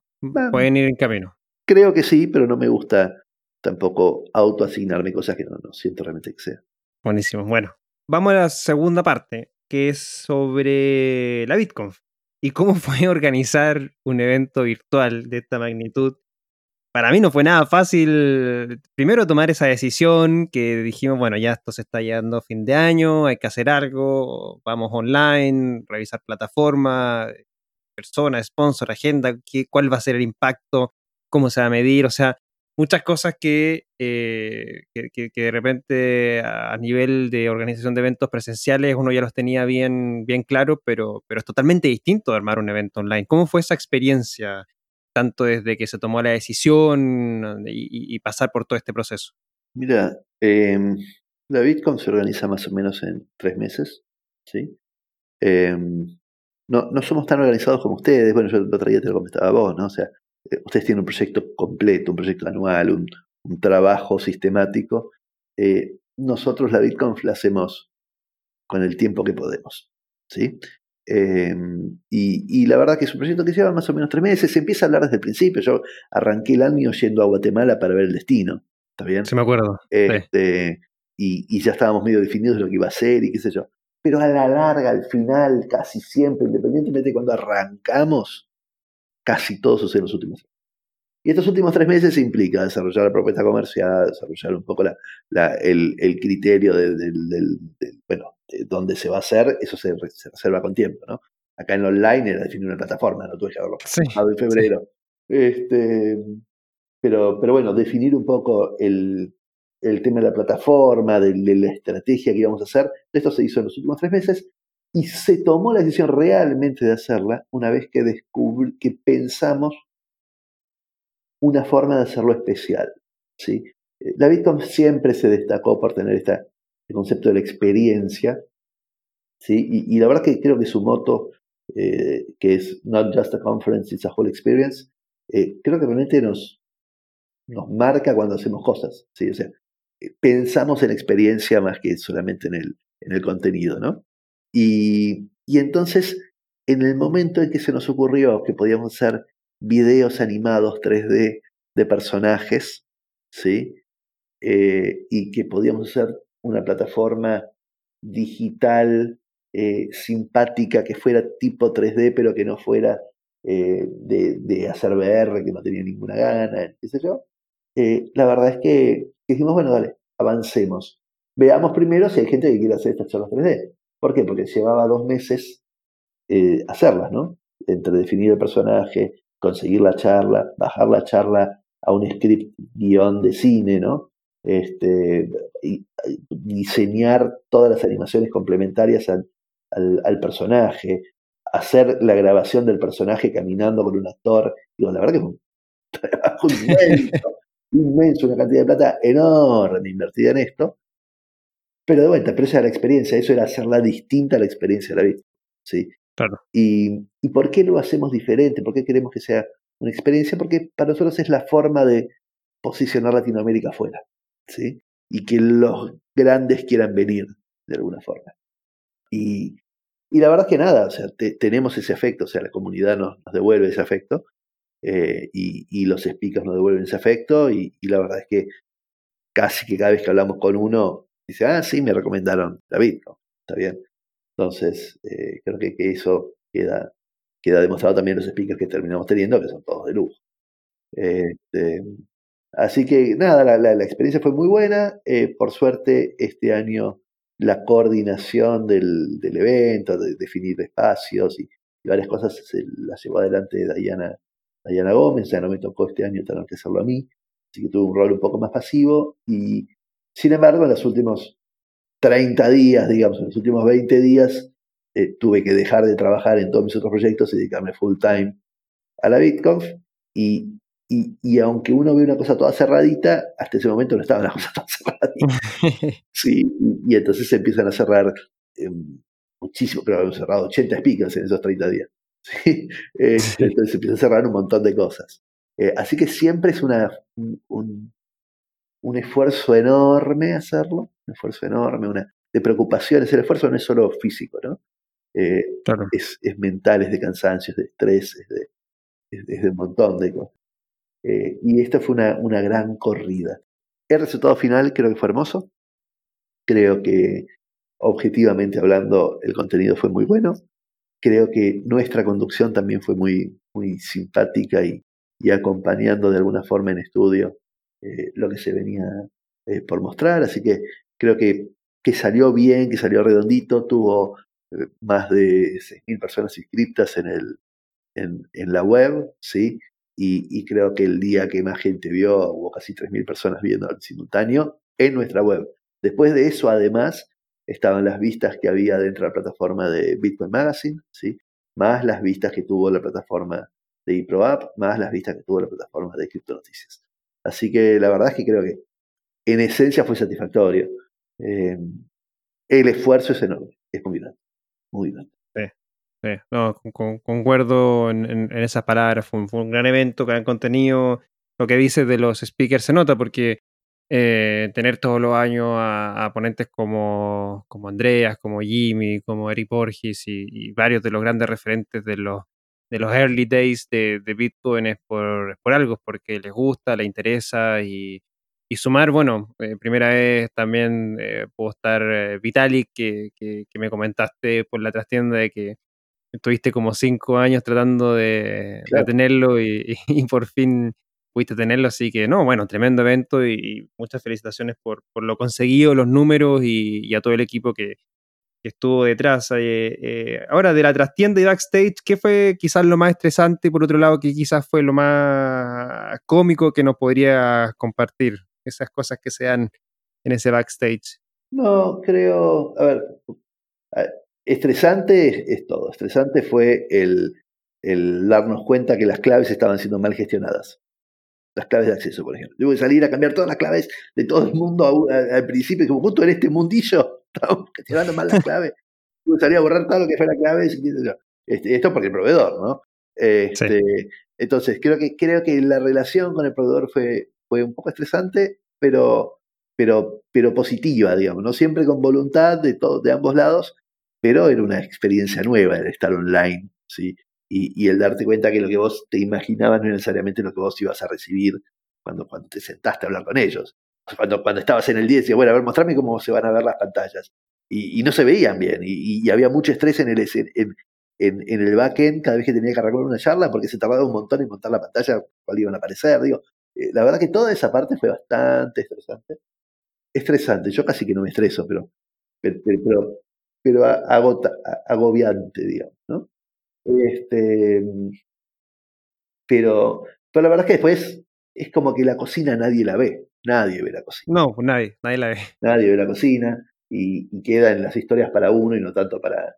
Pueden ir en camino. Creo que sí, pero no me gusta tampoco autoasignarme cosas que no, no siento realmente que sea. Buenísimo. Bueno, vamos a la segunda parte, que es sobre la BitConf y cómo [laughs] fue organizar un evento virtual de esta magnitud. Para mí no fue nada fácil, primero tomar esa decisión que dijimos, bueno, ya esto se está llegando a fin de año, hay que hacer algo, vamos online, revisar plataforma, persona, sponsor, agenda, qué, cuál va a ser el impacto, cómo se va a medir, o sea, muchas cosas que, eh, que, de repente a nivel de organización de eventos presenciales uno ya los tenía bien, bien claro, pero, pero es totalmente distinto de armar un evento online. ¿Cómo fue esa experiencia? tanto desde que se tomó la decisión y, pasar por todo este proceso? Mira, em, la Bitcoin se organiza más o menos en tres meses, ¿sí? Em, no, no somos tan organizados como ustedes, bueno, yo el otro día te lo comentaba vos, ¿no? O sea, ustedes tienen un proyecto completo, un proyecto anual, un, trabajo sistemático. Eh, nosotros la Bitcoin la hacemos con el tiempo que podemos, ¿sí? Em, y, la verdad que es un proyecto que lleva más o menos tres meses. Se empieza a hablar desde el principio. Yo arranqué el año yendo a Guatemala para ver el destino. ¿Está bien? Sí, me acuerdo. Este, y, ya estábamos medio definidos de lo que iba a ser y qué sé yo. Pero a la larga, al final, casi siempre, independientemente de cuando arrancamos, casi todo sucede en los últimos. Y estos últimos tres meses implica desarrollar la propuesta comercial, desarrollar un poco la, el, el, criterio del, del, bueno, de dónde se va a hacer, eso se, reserva con tiempo, ¿no? Acá en online era definir una plataforma, no tuve que haberlo sí, en febrero. Este, pero, pero bueno, definir un poco el, el tema de la plataforma, de, la estrategia que íbamos a hacer, esto se hizo en los últimos tres meses y se tomó la decisión realmente de hacerla una vez que descubrí, que pensamos una forma de hacerlo especial. ¿sí? Eh, la siempre se destacó por tener esta el concepto de la experiencia. ¿sí? Y, la verdad que creo que su moto, eh, que es Not just a conference, it's a whole experience, eh, creo que realmente nos, nos marca cuando hacemos cosas. ¿sí? O sea, eh, pensamos en experiencia más que solamente en el, en el contenido. ¿no? Y, y entonces, en el momento en que se nos ocurrió que podíamos hacer videos animados 3D de personajes, ¿sí? y que podíamos hacer una plataforma digital eh, simpática que fuera tipo 3D, pero que no fuera eh, de, hacer VR, que no tenía ninguna gana, qué sé yo. Eh, la verdad es que dijimos, bueno, dale, avancemos. Veamos primero si hay gente que quiere hacer estas charlas 3D. ¿Por qué? Porque llevaba dos meses hacerlas, ¿no? Entre definir el personaje, conseguir la charla, bajar la charla a un script guion de cine, ¿no? este, diseñar todas las animaciones complementarias al, al, personaje, hacer la grabación del personaje caminando con un actor. Digo, la verdad que es un trabajo inmenso, [laughs] inmenso, una cantidad de plata enorme invertida en esto. Pero de vuelta, pero esa era la experiencia, eso era hacerla distinta a la experiencia de la vida. ¿sí? Claro. Y, ¿Y por qué lo hacemos diferente? ¿Por qué queremos que sea una experiencia? Porque para nosotros es la forma de posicionar Latinoamérica afuera. ¿sí? y que los grandes quieran venir de alguna forma. Y, y la verdad es que nada, o sea, tenemos ese efecto, o sea, la comunidad nos, nos devuelve ese efecto eh, y, y, los speakers nos devuelven ese efecto y, y, la verdad es que casi que cada vez que hablamos con uno, dice, ah, sí, me recomendaron David, ¿no? está bien. Entonces, eh, creo que, que, eso queda, queda demostrado también en los speakers que terminamos teniendo, que son todos de lujo. Este, Así que nada, la, experiencia fue muy buena. Eh, por suerte, este año la coordinación del, evento, de definir espacios y, varias cosas se las llevó adelante Diana, Diana Gómez, ya no me tocó este año tener que hacerlo a mí, así que tuve un rol un poco más pasivo y sin embargo en los últimos 30 días, digamos, en los últimos 20 días, eh, tuve que dejar de trabajar en todos mis otros proyectos y dedicarme full time a la BitConf y y, aunque uno ve una cosa toda cerradita, hasta ese momento no estaba la cosa toda cerradita. [laughs] sí, y, entonces se empiezan a cerrar eh, muchísimo, creo que hemos cerrado 80 speakers en esos 30 días. [laughs] Este, entonces se empieza a cerrar un montón de cosas. Eh, así que siempre es una, un, un, esfuerzo enorme hacerlo, un esfuerzo enorme, una, de preocupaciones. El esfuerzo no es solo físico, ¿no? Eh, es, es, mental, es de cansancio, es de estrés, es de, es de un montón de cosas. Eh, y esta fue una, una, gran corrida. El resultado final creo que fue hermoso. Creo que objetivamente hablando el contenido fue muy bueno. Creo que nuestra conducción también fue muy, muy simpática y, y acompañando de alguna forma en estudio eh, lo que se venía eh, por mostrar. Así que creo que, que, salió bien, que salió redondito. Tuvo más de 6.000 personas inscritas en, el, en, en la web, ¿sí? y, creo que el día que más gente vio, hubo casi 3.000 personas viendo al simultáneo en nuestra web. Después de eso, además, estaban las vistas que había dentro de la plataforma de Bitcoin Magazine, ¿sí? más las vistas que tuvo la plataforma de eProApp, más las vistas que tuvo la plataforma de Crypto Noticias. Así que la verdad es que creo que en esencia fue satisfactorio. Eh, el esfuerzo es enorme, es muy grande, muy grande. Sí, no, concuerdo en, esas palabras. Fue un, gran evento, gran contenido. Lo que dices de los speakers se nota porque eh, tener todos los años a, ponentes como, como Andreas, como Jimmy, como Eric Borges y, varios de los grandes referentes de los, de los early days de, Bitcoin es por, por algo, porque les gusta, les interesa y, sumar, bueno, eh, primera vez también eh, puedo estar Vitalik, que, que, que, me comentaste por la trastienda de que Estuviste como cinco años tratando de, tenerlo [laughs] y, por fin pudiste tenerlo, así que no, bueno, tremendo evento y, muchas felicitaciones por, por, lo conseguido, los números y, a todo el equipo que, estuvo detrás. Eh, eh, ahora, de la trastienda y backstage, ¿qué fue quizás lo más estresante por otro lado, qué quizás fue lo más cómico que nos podría compartir? Esas cosas que se dan en ese backstage. No, creo, a ver, Estresante es, todo. Estresante fue el, darnos cuenta que las claves estaban siendo mal gestionadas. Las claves de acceso, por ejemplo. Tuve que salir a cambiar todas las claves de todo el mundo al principio, como justo en este mundillo estábamos gestionando [laughs] mal las claves. Tuve que salir a borrar todo lo que fue la clave. Este, esto porque el proveedor, ¿no? Este, entonces, creo que, creo que la relación con el proveedor fue, fue un poco estresante, pero, pero, pero positiva, digamos, ¿no? Siempre con voluntad de, todo, de ambos lados pero era una experiencia nueva el estar online, ¿sí? Y, el darte cuenta que lo que vos te imaginabas no era necesariamente lo que vos ibas a recibir cuando, cuando te sentaste a hablar con ellos. Cuando, cuando estabas en el día, decías, bueno, a ver, mostrame cómo se van a ver las pantallas. Y, no se veían bien, y, había mucho estrés en el, en, en, en, el backend cada vez que tenía que arrancar una charla, porque se tardaba un montón en montar la pantalla, cuál iban a aparecer. Digo, eh, la verdad que toda esa parte fue bastante estresante. Estresante, yo casi que no me estreso, pero, pero, pero agota, agobiante, digamos, ¿no? Este, pero, pero la verdad es que después es como que la cocina nadie la ve, nadie ve la cocina. No, pues nadie, nadie la ve. [laughs] Nadie ve la cocina y, queda en las historias para uno y no tanto para,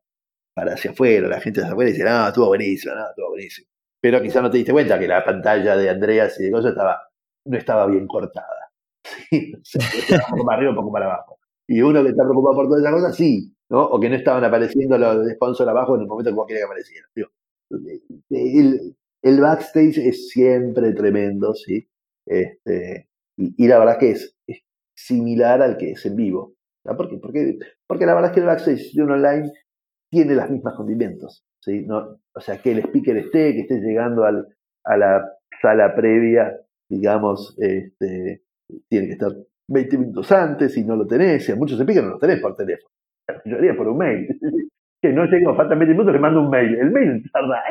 para hacia afuera. La gente hacia afuera dice, no, estuvo buenísimo, no, estuvo buenísimo. Pero quizás no te diste cuenta que la pantalla de Andreas y de cosas estaba, no estaba bien cortada. [laughs] ¿sí? un poco para arriba, un poco para abajo. Y uno que está preocupado por todas esas cosas, sí, ¿no? O que no estaban apareciendo los de sponsor abajo en el momento que vos querías que aparecieran. el, el, backstage es siempre tremendo, ¿sí? Este, y, la verdad que es, similar al que es en vivo. ¿Por qué? Porque, porque la verdad es que el backstage de un online tiene los mismos condimentos. ¿sí? No, o sea, que el speaker esté, que esté llegando al, a la sala previa, digamos, este, tiene que estar 20 minutos antes y no lo tenés. Y a muchos speakers no los tenés por teléfono la mayoría por un mail. [laughs] que no llego, faltan 20 minutos, le mando un mail. El mail tarda,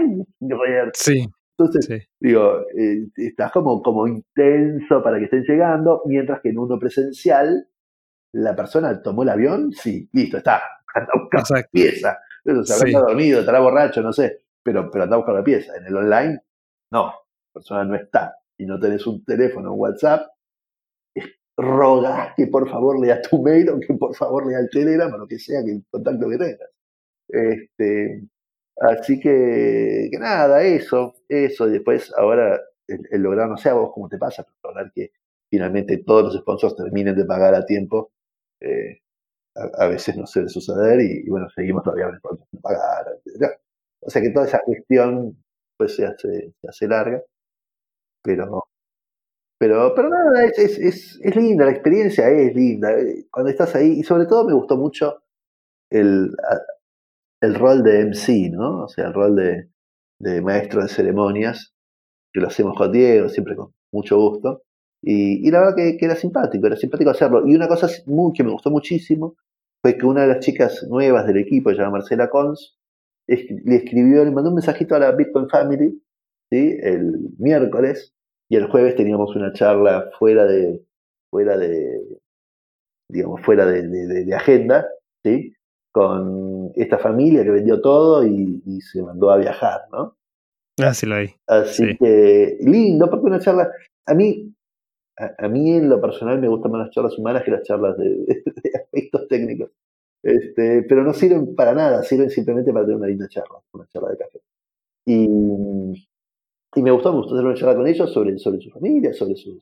Sí. Entonces, digo, eh, estás como, como intenso para que estén llegando, mientras que en uno presencial, la persona tomó el avión, sí, listo, está, anda a buscar la pieza. se habrá dormido, estará borracho, no sé, pero, pero anda a buscar la pieza. En el online, no, la persona no está y no tenés un teléfono, un WhatsApp, roga que por favor lea tu mail o que por favor lea el Telegram o lo que sea que el contacto que tengas. Este, así que, que nada, eso, eso, y después ahora el, lograr, no sé a vos cómo te pasa, pero lograr que finalmente todos los sponsors terminen de pagar a tiempo, eh, a, veces no suele suceder y, bueno, seguimos todavía con pagar, O sea que toda esa cuestión pues se hace, se hace larga, pero pero, pero nada, es, es, es, linda, la experiencia es linda. Eh, cuando estás ahí, y sobre todo me gustó mucho el, el rol de MC, ¿no? O sea, el rol de, de maestro de ceremonias, que lo hacemos con Diego, siempre con mucho gusto. Y, la verdad que, era simpático, era simpático hacerlo. Y una cosa muy, que me gustó muchísimo fue que una de las chicas nuevas del equipo, llamada Marcela Cons, le escribió, le mandó un mensajito a la Bitcoin Family, ¿sí? El miércoles, y el jueves teníamos una charla fuera de, fuera de, digamos, fuera de, agenda, ¿sí? Con esta familia que vendió todo y, se mandó a viajar, ¿no? Ah, sí lo hay. Así que lindo, porque una charla, a mí, a, mí en lo personal me gustan más las charlas humanas que las charlas [laughs] de, aspectos técnicos. Este, pero no sirven para nada, sirven simplemente para tener una linda charla, una charla de café. Y, y me gustó, me gustó hacer una charla con ellos sobre, sobre su familia, sobre, su,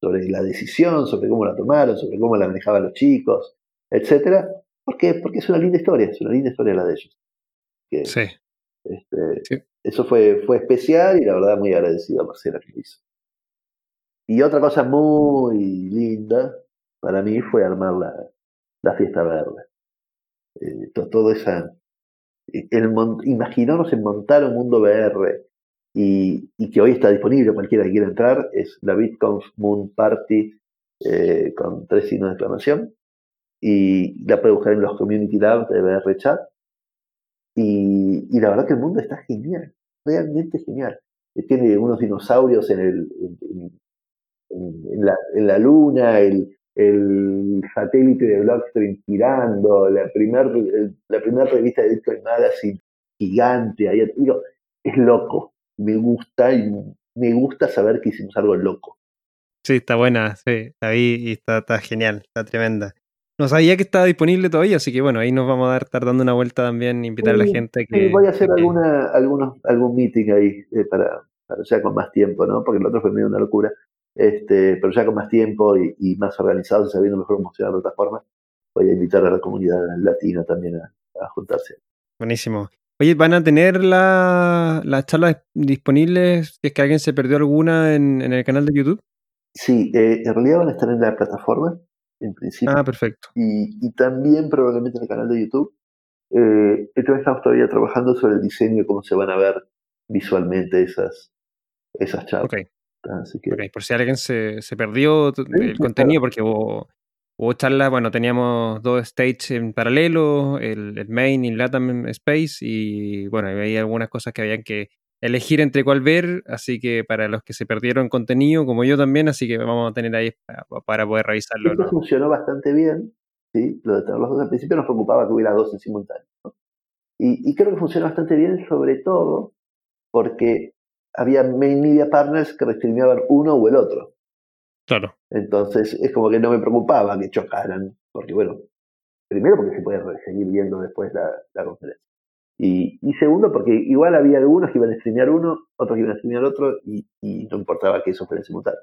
sobre la decisión, sobre cómo la tomaron, sobre cómo la manejaban los chicos, etcétera. Porque, porque es una linda historia, es una linda historia la de ellos. sí. Este, eso fue, fue especial y la verdad muy agradecido a Marcela que lo hizo. Y otra cosa muy linda para mí fue armar la, la fiesta verde. Eh, todo, esa. El, imaginarnos en montar un mundo VR y, que hoy está disponible, cualquiera que quiera entrar, es la BitConf Moon Party eh, con tres signos de exclamación. Y la puede buscar en los Community Labs de BR Chat. Y, la verdad que el mundo está genial, realmente genial. Eh, tiene unos dinosaurios en, el, en, la, en la, luna, el, el, satélite de Blockstream girando, la primera la primer revista de Bitcoin Magazine gigante, ahí, es loco, me gusta y me gusta saber que hicimos algo loco. Sí, está buena, sí, la vi y está, está genial, está tremenda. No sabía que estaba disponible todavía, así que bueno, ahí nos vamos a dar, estar dando una vuelta también, invitar a la gente que... Sí, voy a hacer alguna, algunos, algún meeting ahí eh, para, para, ya con más tiempo, ¿no? Porque el otro fue medio una locura. Este, pero ya con más tiempo y, más organizado, sabiendo mejor cómo funciona la plataforma, voy a invitar a la comunidad latina también a juntarse. Buenísimo. Oye, ¿van a tener las la charlas disponibles si es que alguien se perdió alguna en, el canal de YouTube? Sí, eh, en realidad van a estar en la plataforma, en principio. Ah, perfecto. Y, también probablemente en el canal de YouTube. Eh, entonces estamos todavía trabajando sobre el diseño, cómo se van a ver visualmente esas, esas charlas. Ok. Así que... por si alguien se, se perdió el contenido, porque hubo, Hubo charlas, bueno, teníamos dos stages en paralelo, el, main y Latam Space, y bueno, había algunas cosas que habían que elegir entre cuál ver, así que para los que se perdieron contenido, como yo también, así que vamos a tener ahí para, poder revisarlo. Esto funcionó bastante bien, ¿sí? Lo de tener los dos al principio nos preocupaba que hubiera dos en simultáneo. Y, y, creo que funcionó bastante bien, sobre todo porque había main media partners que restringían uno o el otro. Claro. Entonces es como que no me preocupaba que chocaran, porque bueno, primero porque se puede seguir viendo después la, conferencia. Y, segundo porque igual había algunos que iban a streamear uno, otros que iban a streamear otro, y, no importaba que eso fuera simultáneo.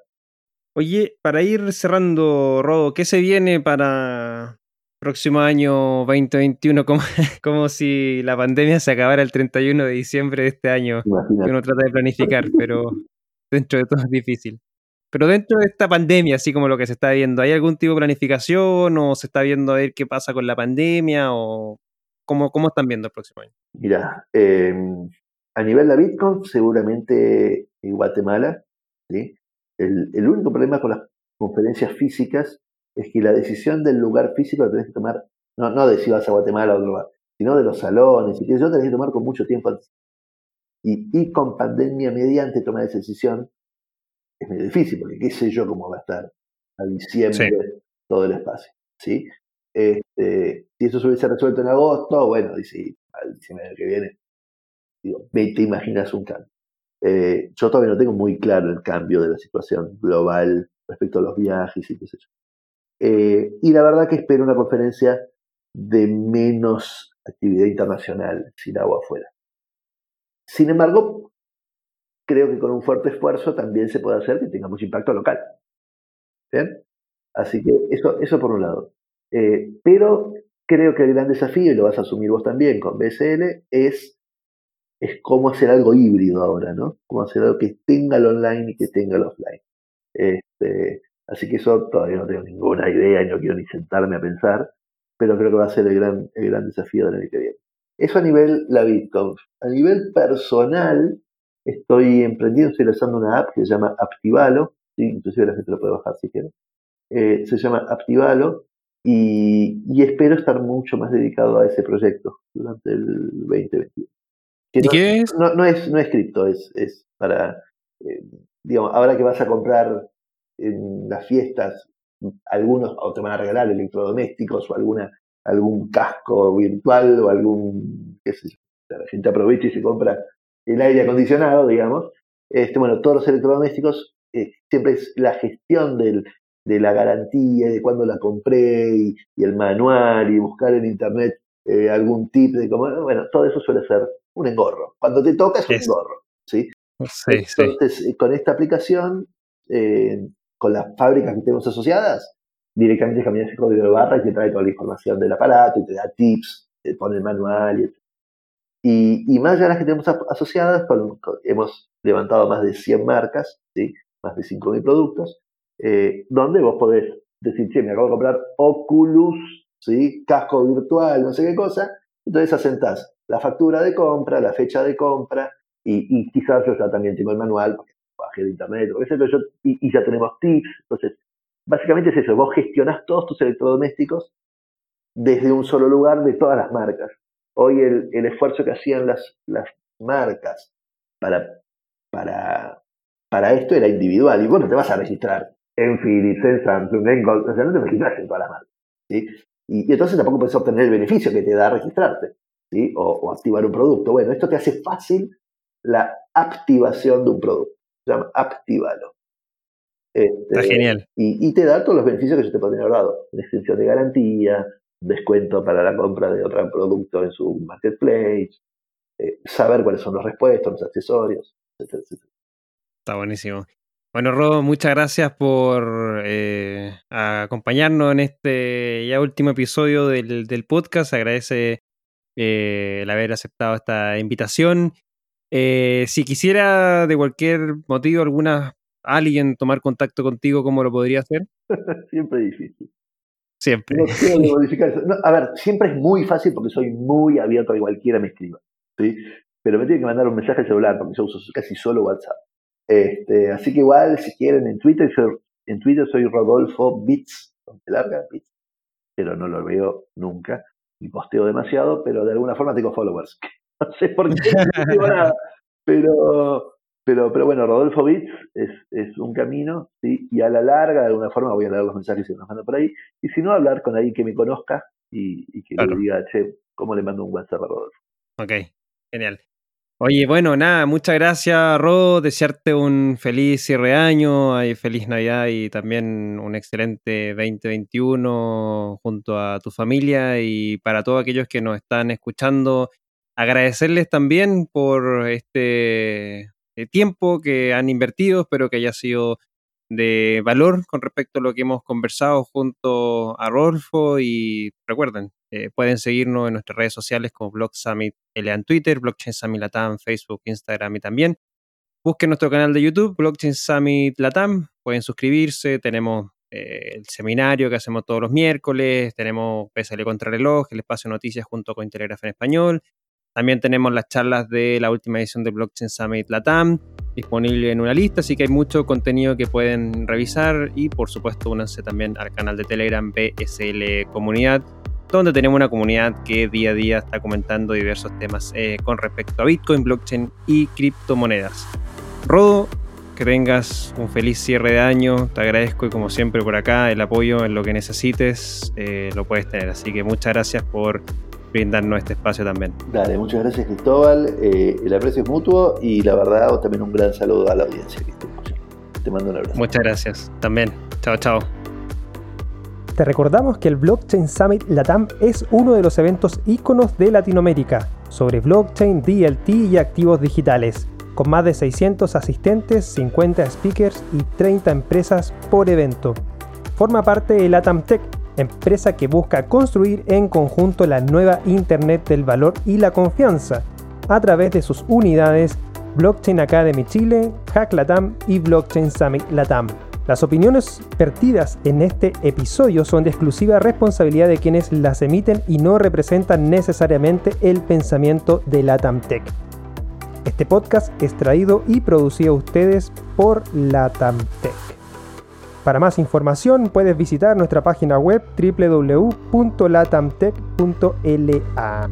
Oye, para ir cerrando, Rodo, ¿qué se viene para próximo año 2021? Como, como si la pandemia se acabara el 31 de diciembre de este año. Que uno trata de planificar, pero dentro de todo es difícil. Pero dentro de esta pandemia, así como lo que se está viendo, ¿hay algún tipo de planificación o se está viendo a ver qué pasa con la pandemia o cómo, cómo están viendo el próximo año? Mira, em, a nivel de Bitcoin, seguramente en Guatemala, ¿sí? el, único problema con las conferencias físicas es que la decisión del lugar físico la tenés que tomar, no, no de si vas a Guatemala o otro lugar, sino de los salones y que eso tenés que tomar con mucho tiempo Y, con pandemia mediante tomar esa decisión es medio difícil, porque qué sé yo cómo va a estar a diciembre todo el espacio. ¿sí? Este, si eso se hubiese resuelto en agosto, bueno, si al diciembre que viene, digo, te imaginas un cambio. Eh, yo todavía no tengo muy claro el cambio de la situación global respecto a los viajes y qué sé yo. Eh, y la verdad que espero una conferencia de menos actividad internacional sin agua afuera. Sin embargo, creo que con un fuerte esfuerzo también se puede hacer que tenga mucho impacto local. ¿Bien? Así que eso, eso por un lado. Eh, pero creo que el gran desafío, y lo vas a asumir vos también con BSL, es, es cómo hacer algo híbrido ahora, ¿no? Cómo hacer algo que tenga el online y que tenga el offline. Este, así que eso todavía no tengo ninguna idea y no quiero ni sentarme a pensar, pero creo que va a ser el gran, el gran desafío del año que viene. Eso a nivel la BitConf. A nivel personal, estoy emprendiendo, estoy lanzando una app que se llama Aptivalo, inclusive la gente lo puede bajar si quiere. Eh, se llama Aptivalo y, espero estar mucho más dedicado a ese proyecto durante el 2021. ¿Y no, qué es? No, es? No es cripto, es, es para, eh, digamos, ahora que vas a comprar en las fiestas, algunos o te van a regalar electrodomésticos o alguna algún casco virtual o algún, qué sé yo, la gente aprovecha y se compra el aire acondicionado, digamos. Este, bueno, todos los electrodomésticos, eh, siempre es la gestión del, de la garantía, de cuándo la compré y, el manual y buscar en internet eh, algún tip de cómo, bueno, todo eso suele ser un engorro. Cuando te toca es un engorro, ¿sí? Entonces, eh, con esta aplicación, eh, con las fábricas que tenemos asociadas, directamente caminas el código de barra y te trae toda la información del aparato y te da tips, te pone el manual y, y, más allá de las que tenemos asociadas, hemos levantado más de 100 marcas, ¿sí? más de 5.000 productos, eh, donde vos podés decir, che, me acabo de comprar Oculus, ¿sí? casco virtual, no sé qué cosa, entonces asentás la factura de compra, la fecha de compra, y, quizás yo ya también tengo el manual, porque bajé de internet, o yo, y, ya tenemos tips, entonces, básicamente es eso, vos gestionás todos tus electrodomésticos desde un solo lugar de todas las marcas. Hoy el, esfuerzo que hacían las, las marcas para, para, para esto era individual, y vos no te vas a registrar en Philips, en Samsung, en Gold, o sea, no te registras en todas las marcas. ¿sí? Y, entonces tampoco puedes obtener el beneficio que te da registrarte ¿sí? o, activar un producto. Bueno, esto te hace fácil la activación de un producto. Se llama Activalo. Este, Está genial. Y, te da todos los beneficios que yo te podría haber dado. Una extensión de garantía, descuento para la compra de otro producto en su marketplace, eh, saber cuáles son los repuestos, los accesorios, etc. Está buenísimo. Bueno, Rob, muchas gracias por eh, acompañarnos en este ya último episodio del, podcast. Agradece eh, el haber aceptado esta invitación. Eh, si quisiera de cualquier motivo alguna alguien tomar contacto contigo, ¿cómo lo podría hacer? [laughs] siempre difícil. Siempre. a ver, siempre es muy fácil porque soy muy abierto a que cualquiera me escriba. ¿sí? Pero me tiene que mandar un mensaje al celular porque yo uso casi solo WhatsApp. Este, así que igual, si quieren, en Twitter, en Twitter soy Rodolfo Bits, larga, Bits, pero no lo veo nunca, ni posteo demasiado, pero de alguna forma tengo followers. [laughs] No sé por qué, pero, pero, pero bueno, Rodolfo Bits es, es un camino, ¿sí? y a la larga, de alguna forma, voy a leer los mensajes que nos mandan por ahí, y si no, hablar con alguien que me conozca y, que le diga, che, ¿cómo le mando un WhatsApp a Rodolfo? Ok, genial. Oye, bueno, nada, muchas gracias, Ro. Desearte un feliz cierre de año, feliz Navidad y también un excelente 2021 junto a tu familia y para todos aquellos que nos están escuchando, agradecerles también por este eh, tiempo que han invertido, espero que haya sido de valor con respecto a lo que hemos conversado junto a Rolfo y recuerden, eh, pueden seguirnos en nuestras redes sociales como Blog Summit LA en Twitter, Blockchain Summit Latam, Facebook, Instagram y también. Busquen nuestro canal de YouTube, Blockchain Summit Latam, pueden suscribirse, tenemos eh, el seminario que hacemos todos los miércoles, tenemos PSL Contrarreloj, el espacio de noticias junto con Telegraph en español, también tenemos las charlas de la última edición de Blockchain Summit Latam disponible en una lista, así que hay mucho contenido que pueden revisar y por supuesto únanse también al canal de Telegram BSL Comunidad donde tenemos una comunidad que día a día está comentando diversos temas eh, con respecto a Bitcoin, blockchain y criptomonedas. Rodo, que tengas un feliz cierre de año, te agradezco y como siempre por acá el apoyo en lo que necesites, eh, lo puedes tener. Así que muchas gracias por brindarnos este espacio también. Dale, muchas gracias Cristóbal, eh, el aprecio es mutuo y la verdad también un gran saludo a la audiencia que Te mando un abrazo. Muchas gracias, también. Chao, chao. Te recordamos que el Blockchain Summit Latam es uno de los eventos íconos de Latinoamérica sobre blockchain, DLT y activos digitales, con más de 600 asistentes, 50 speakers y 30 empresas por evento. Forma parte de Latam Tech, empresa que busca construir en conjunto la nueva Internet del valor y la confianza a través de sus unidades Blockchain Academy Chile, Hack Latam y Blockchain Summit Latam. Las opiniones vertidas en este episodio son de exclusiva responsabilidad de quienes las emiten y no representan necesariamente el pensamiento de LatamTech. Este podcast es traído y producido a ustedes por LatamTech. Para más información puedes visitar nuestra página web www.latamtech.la.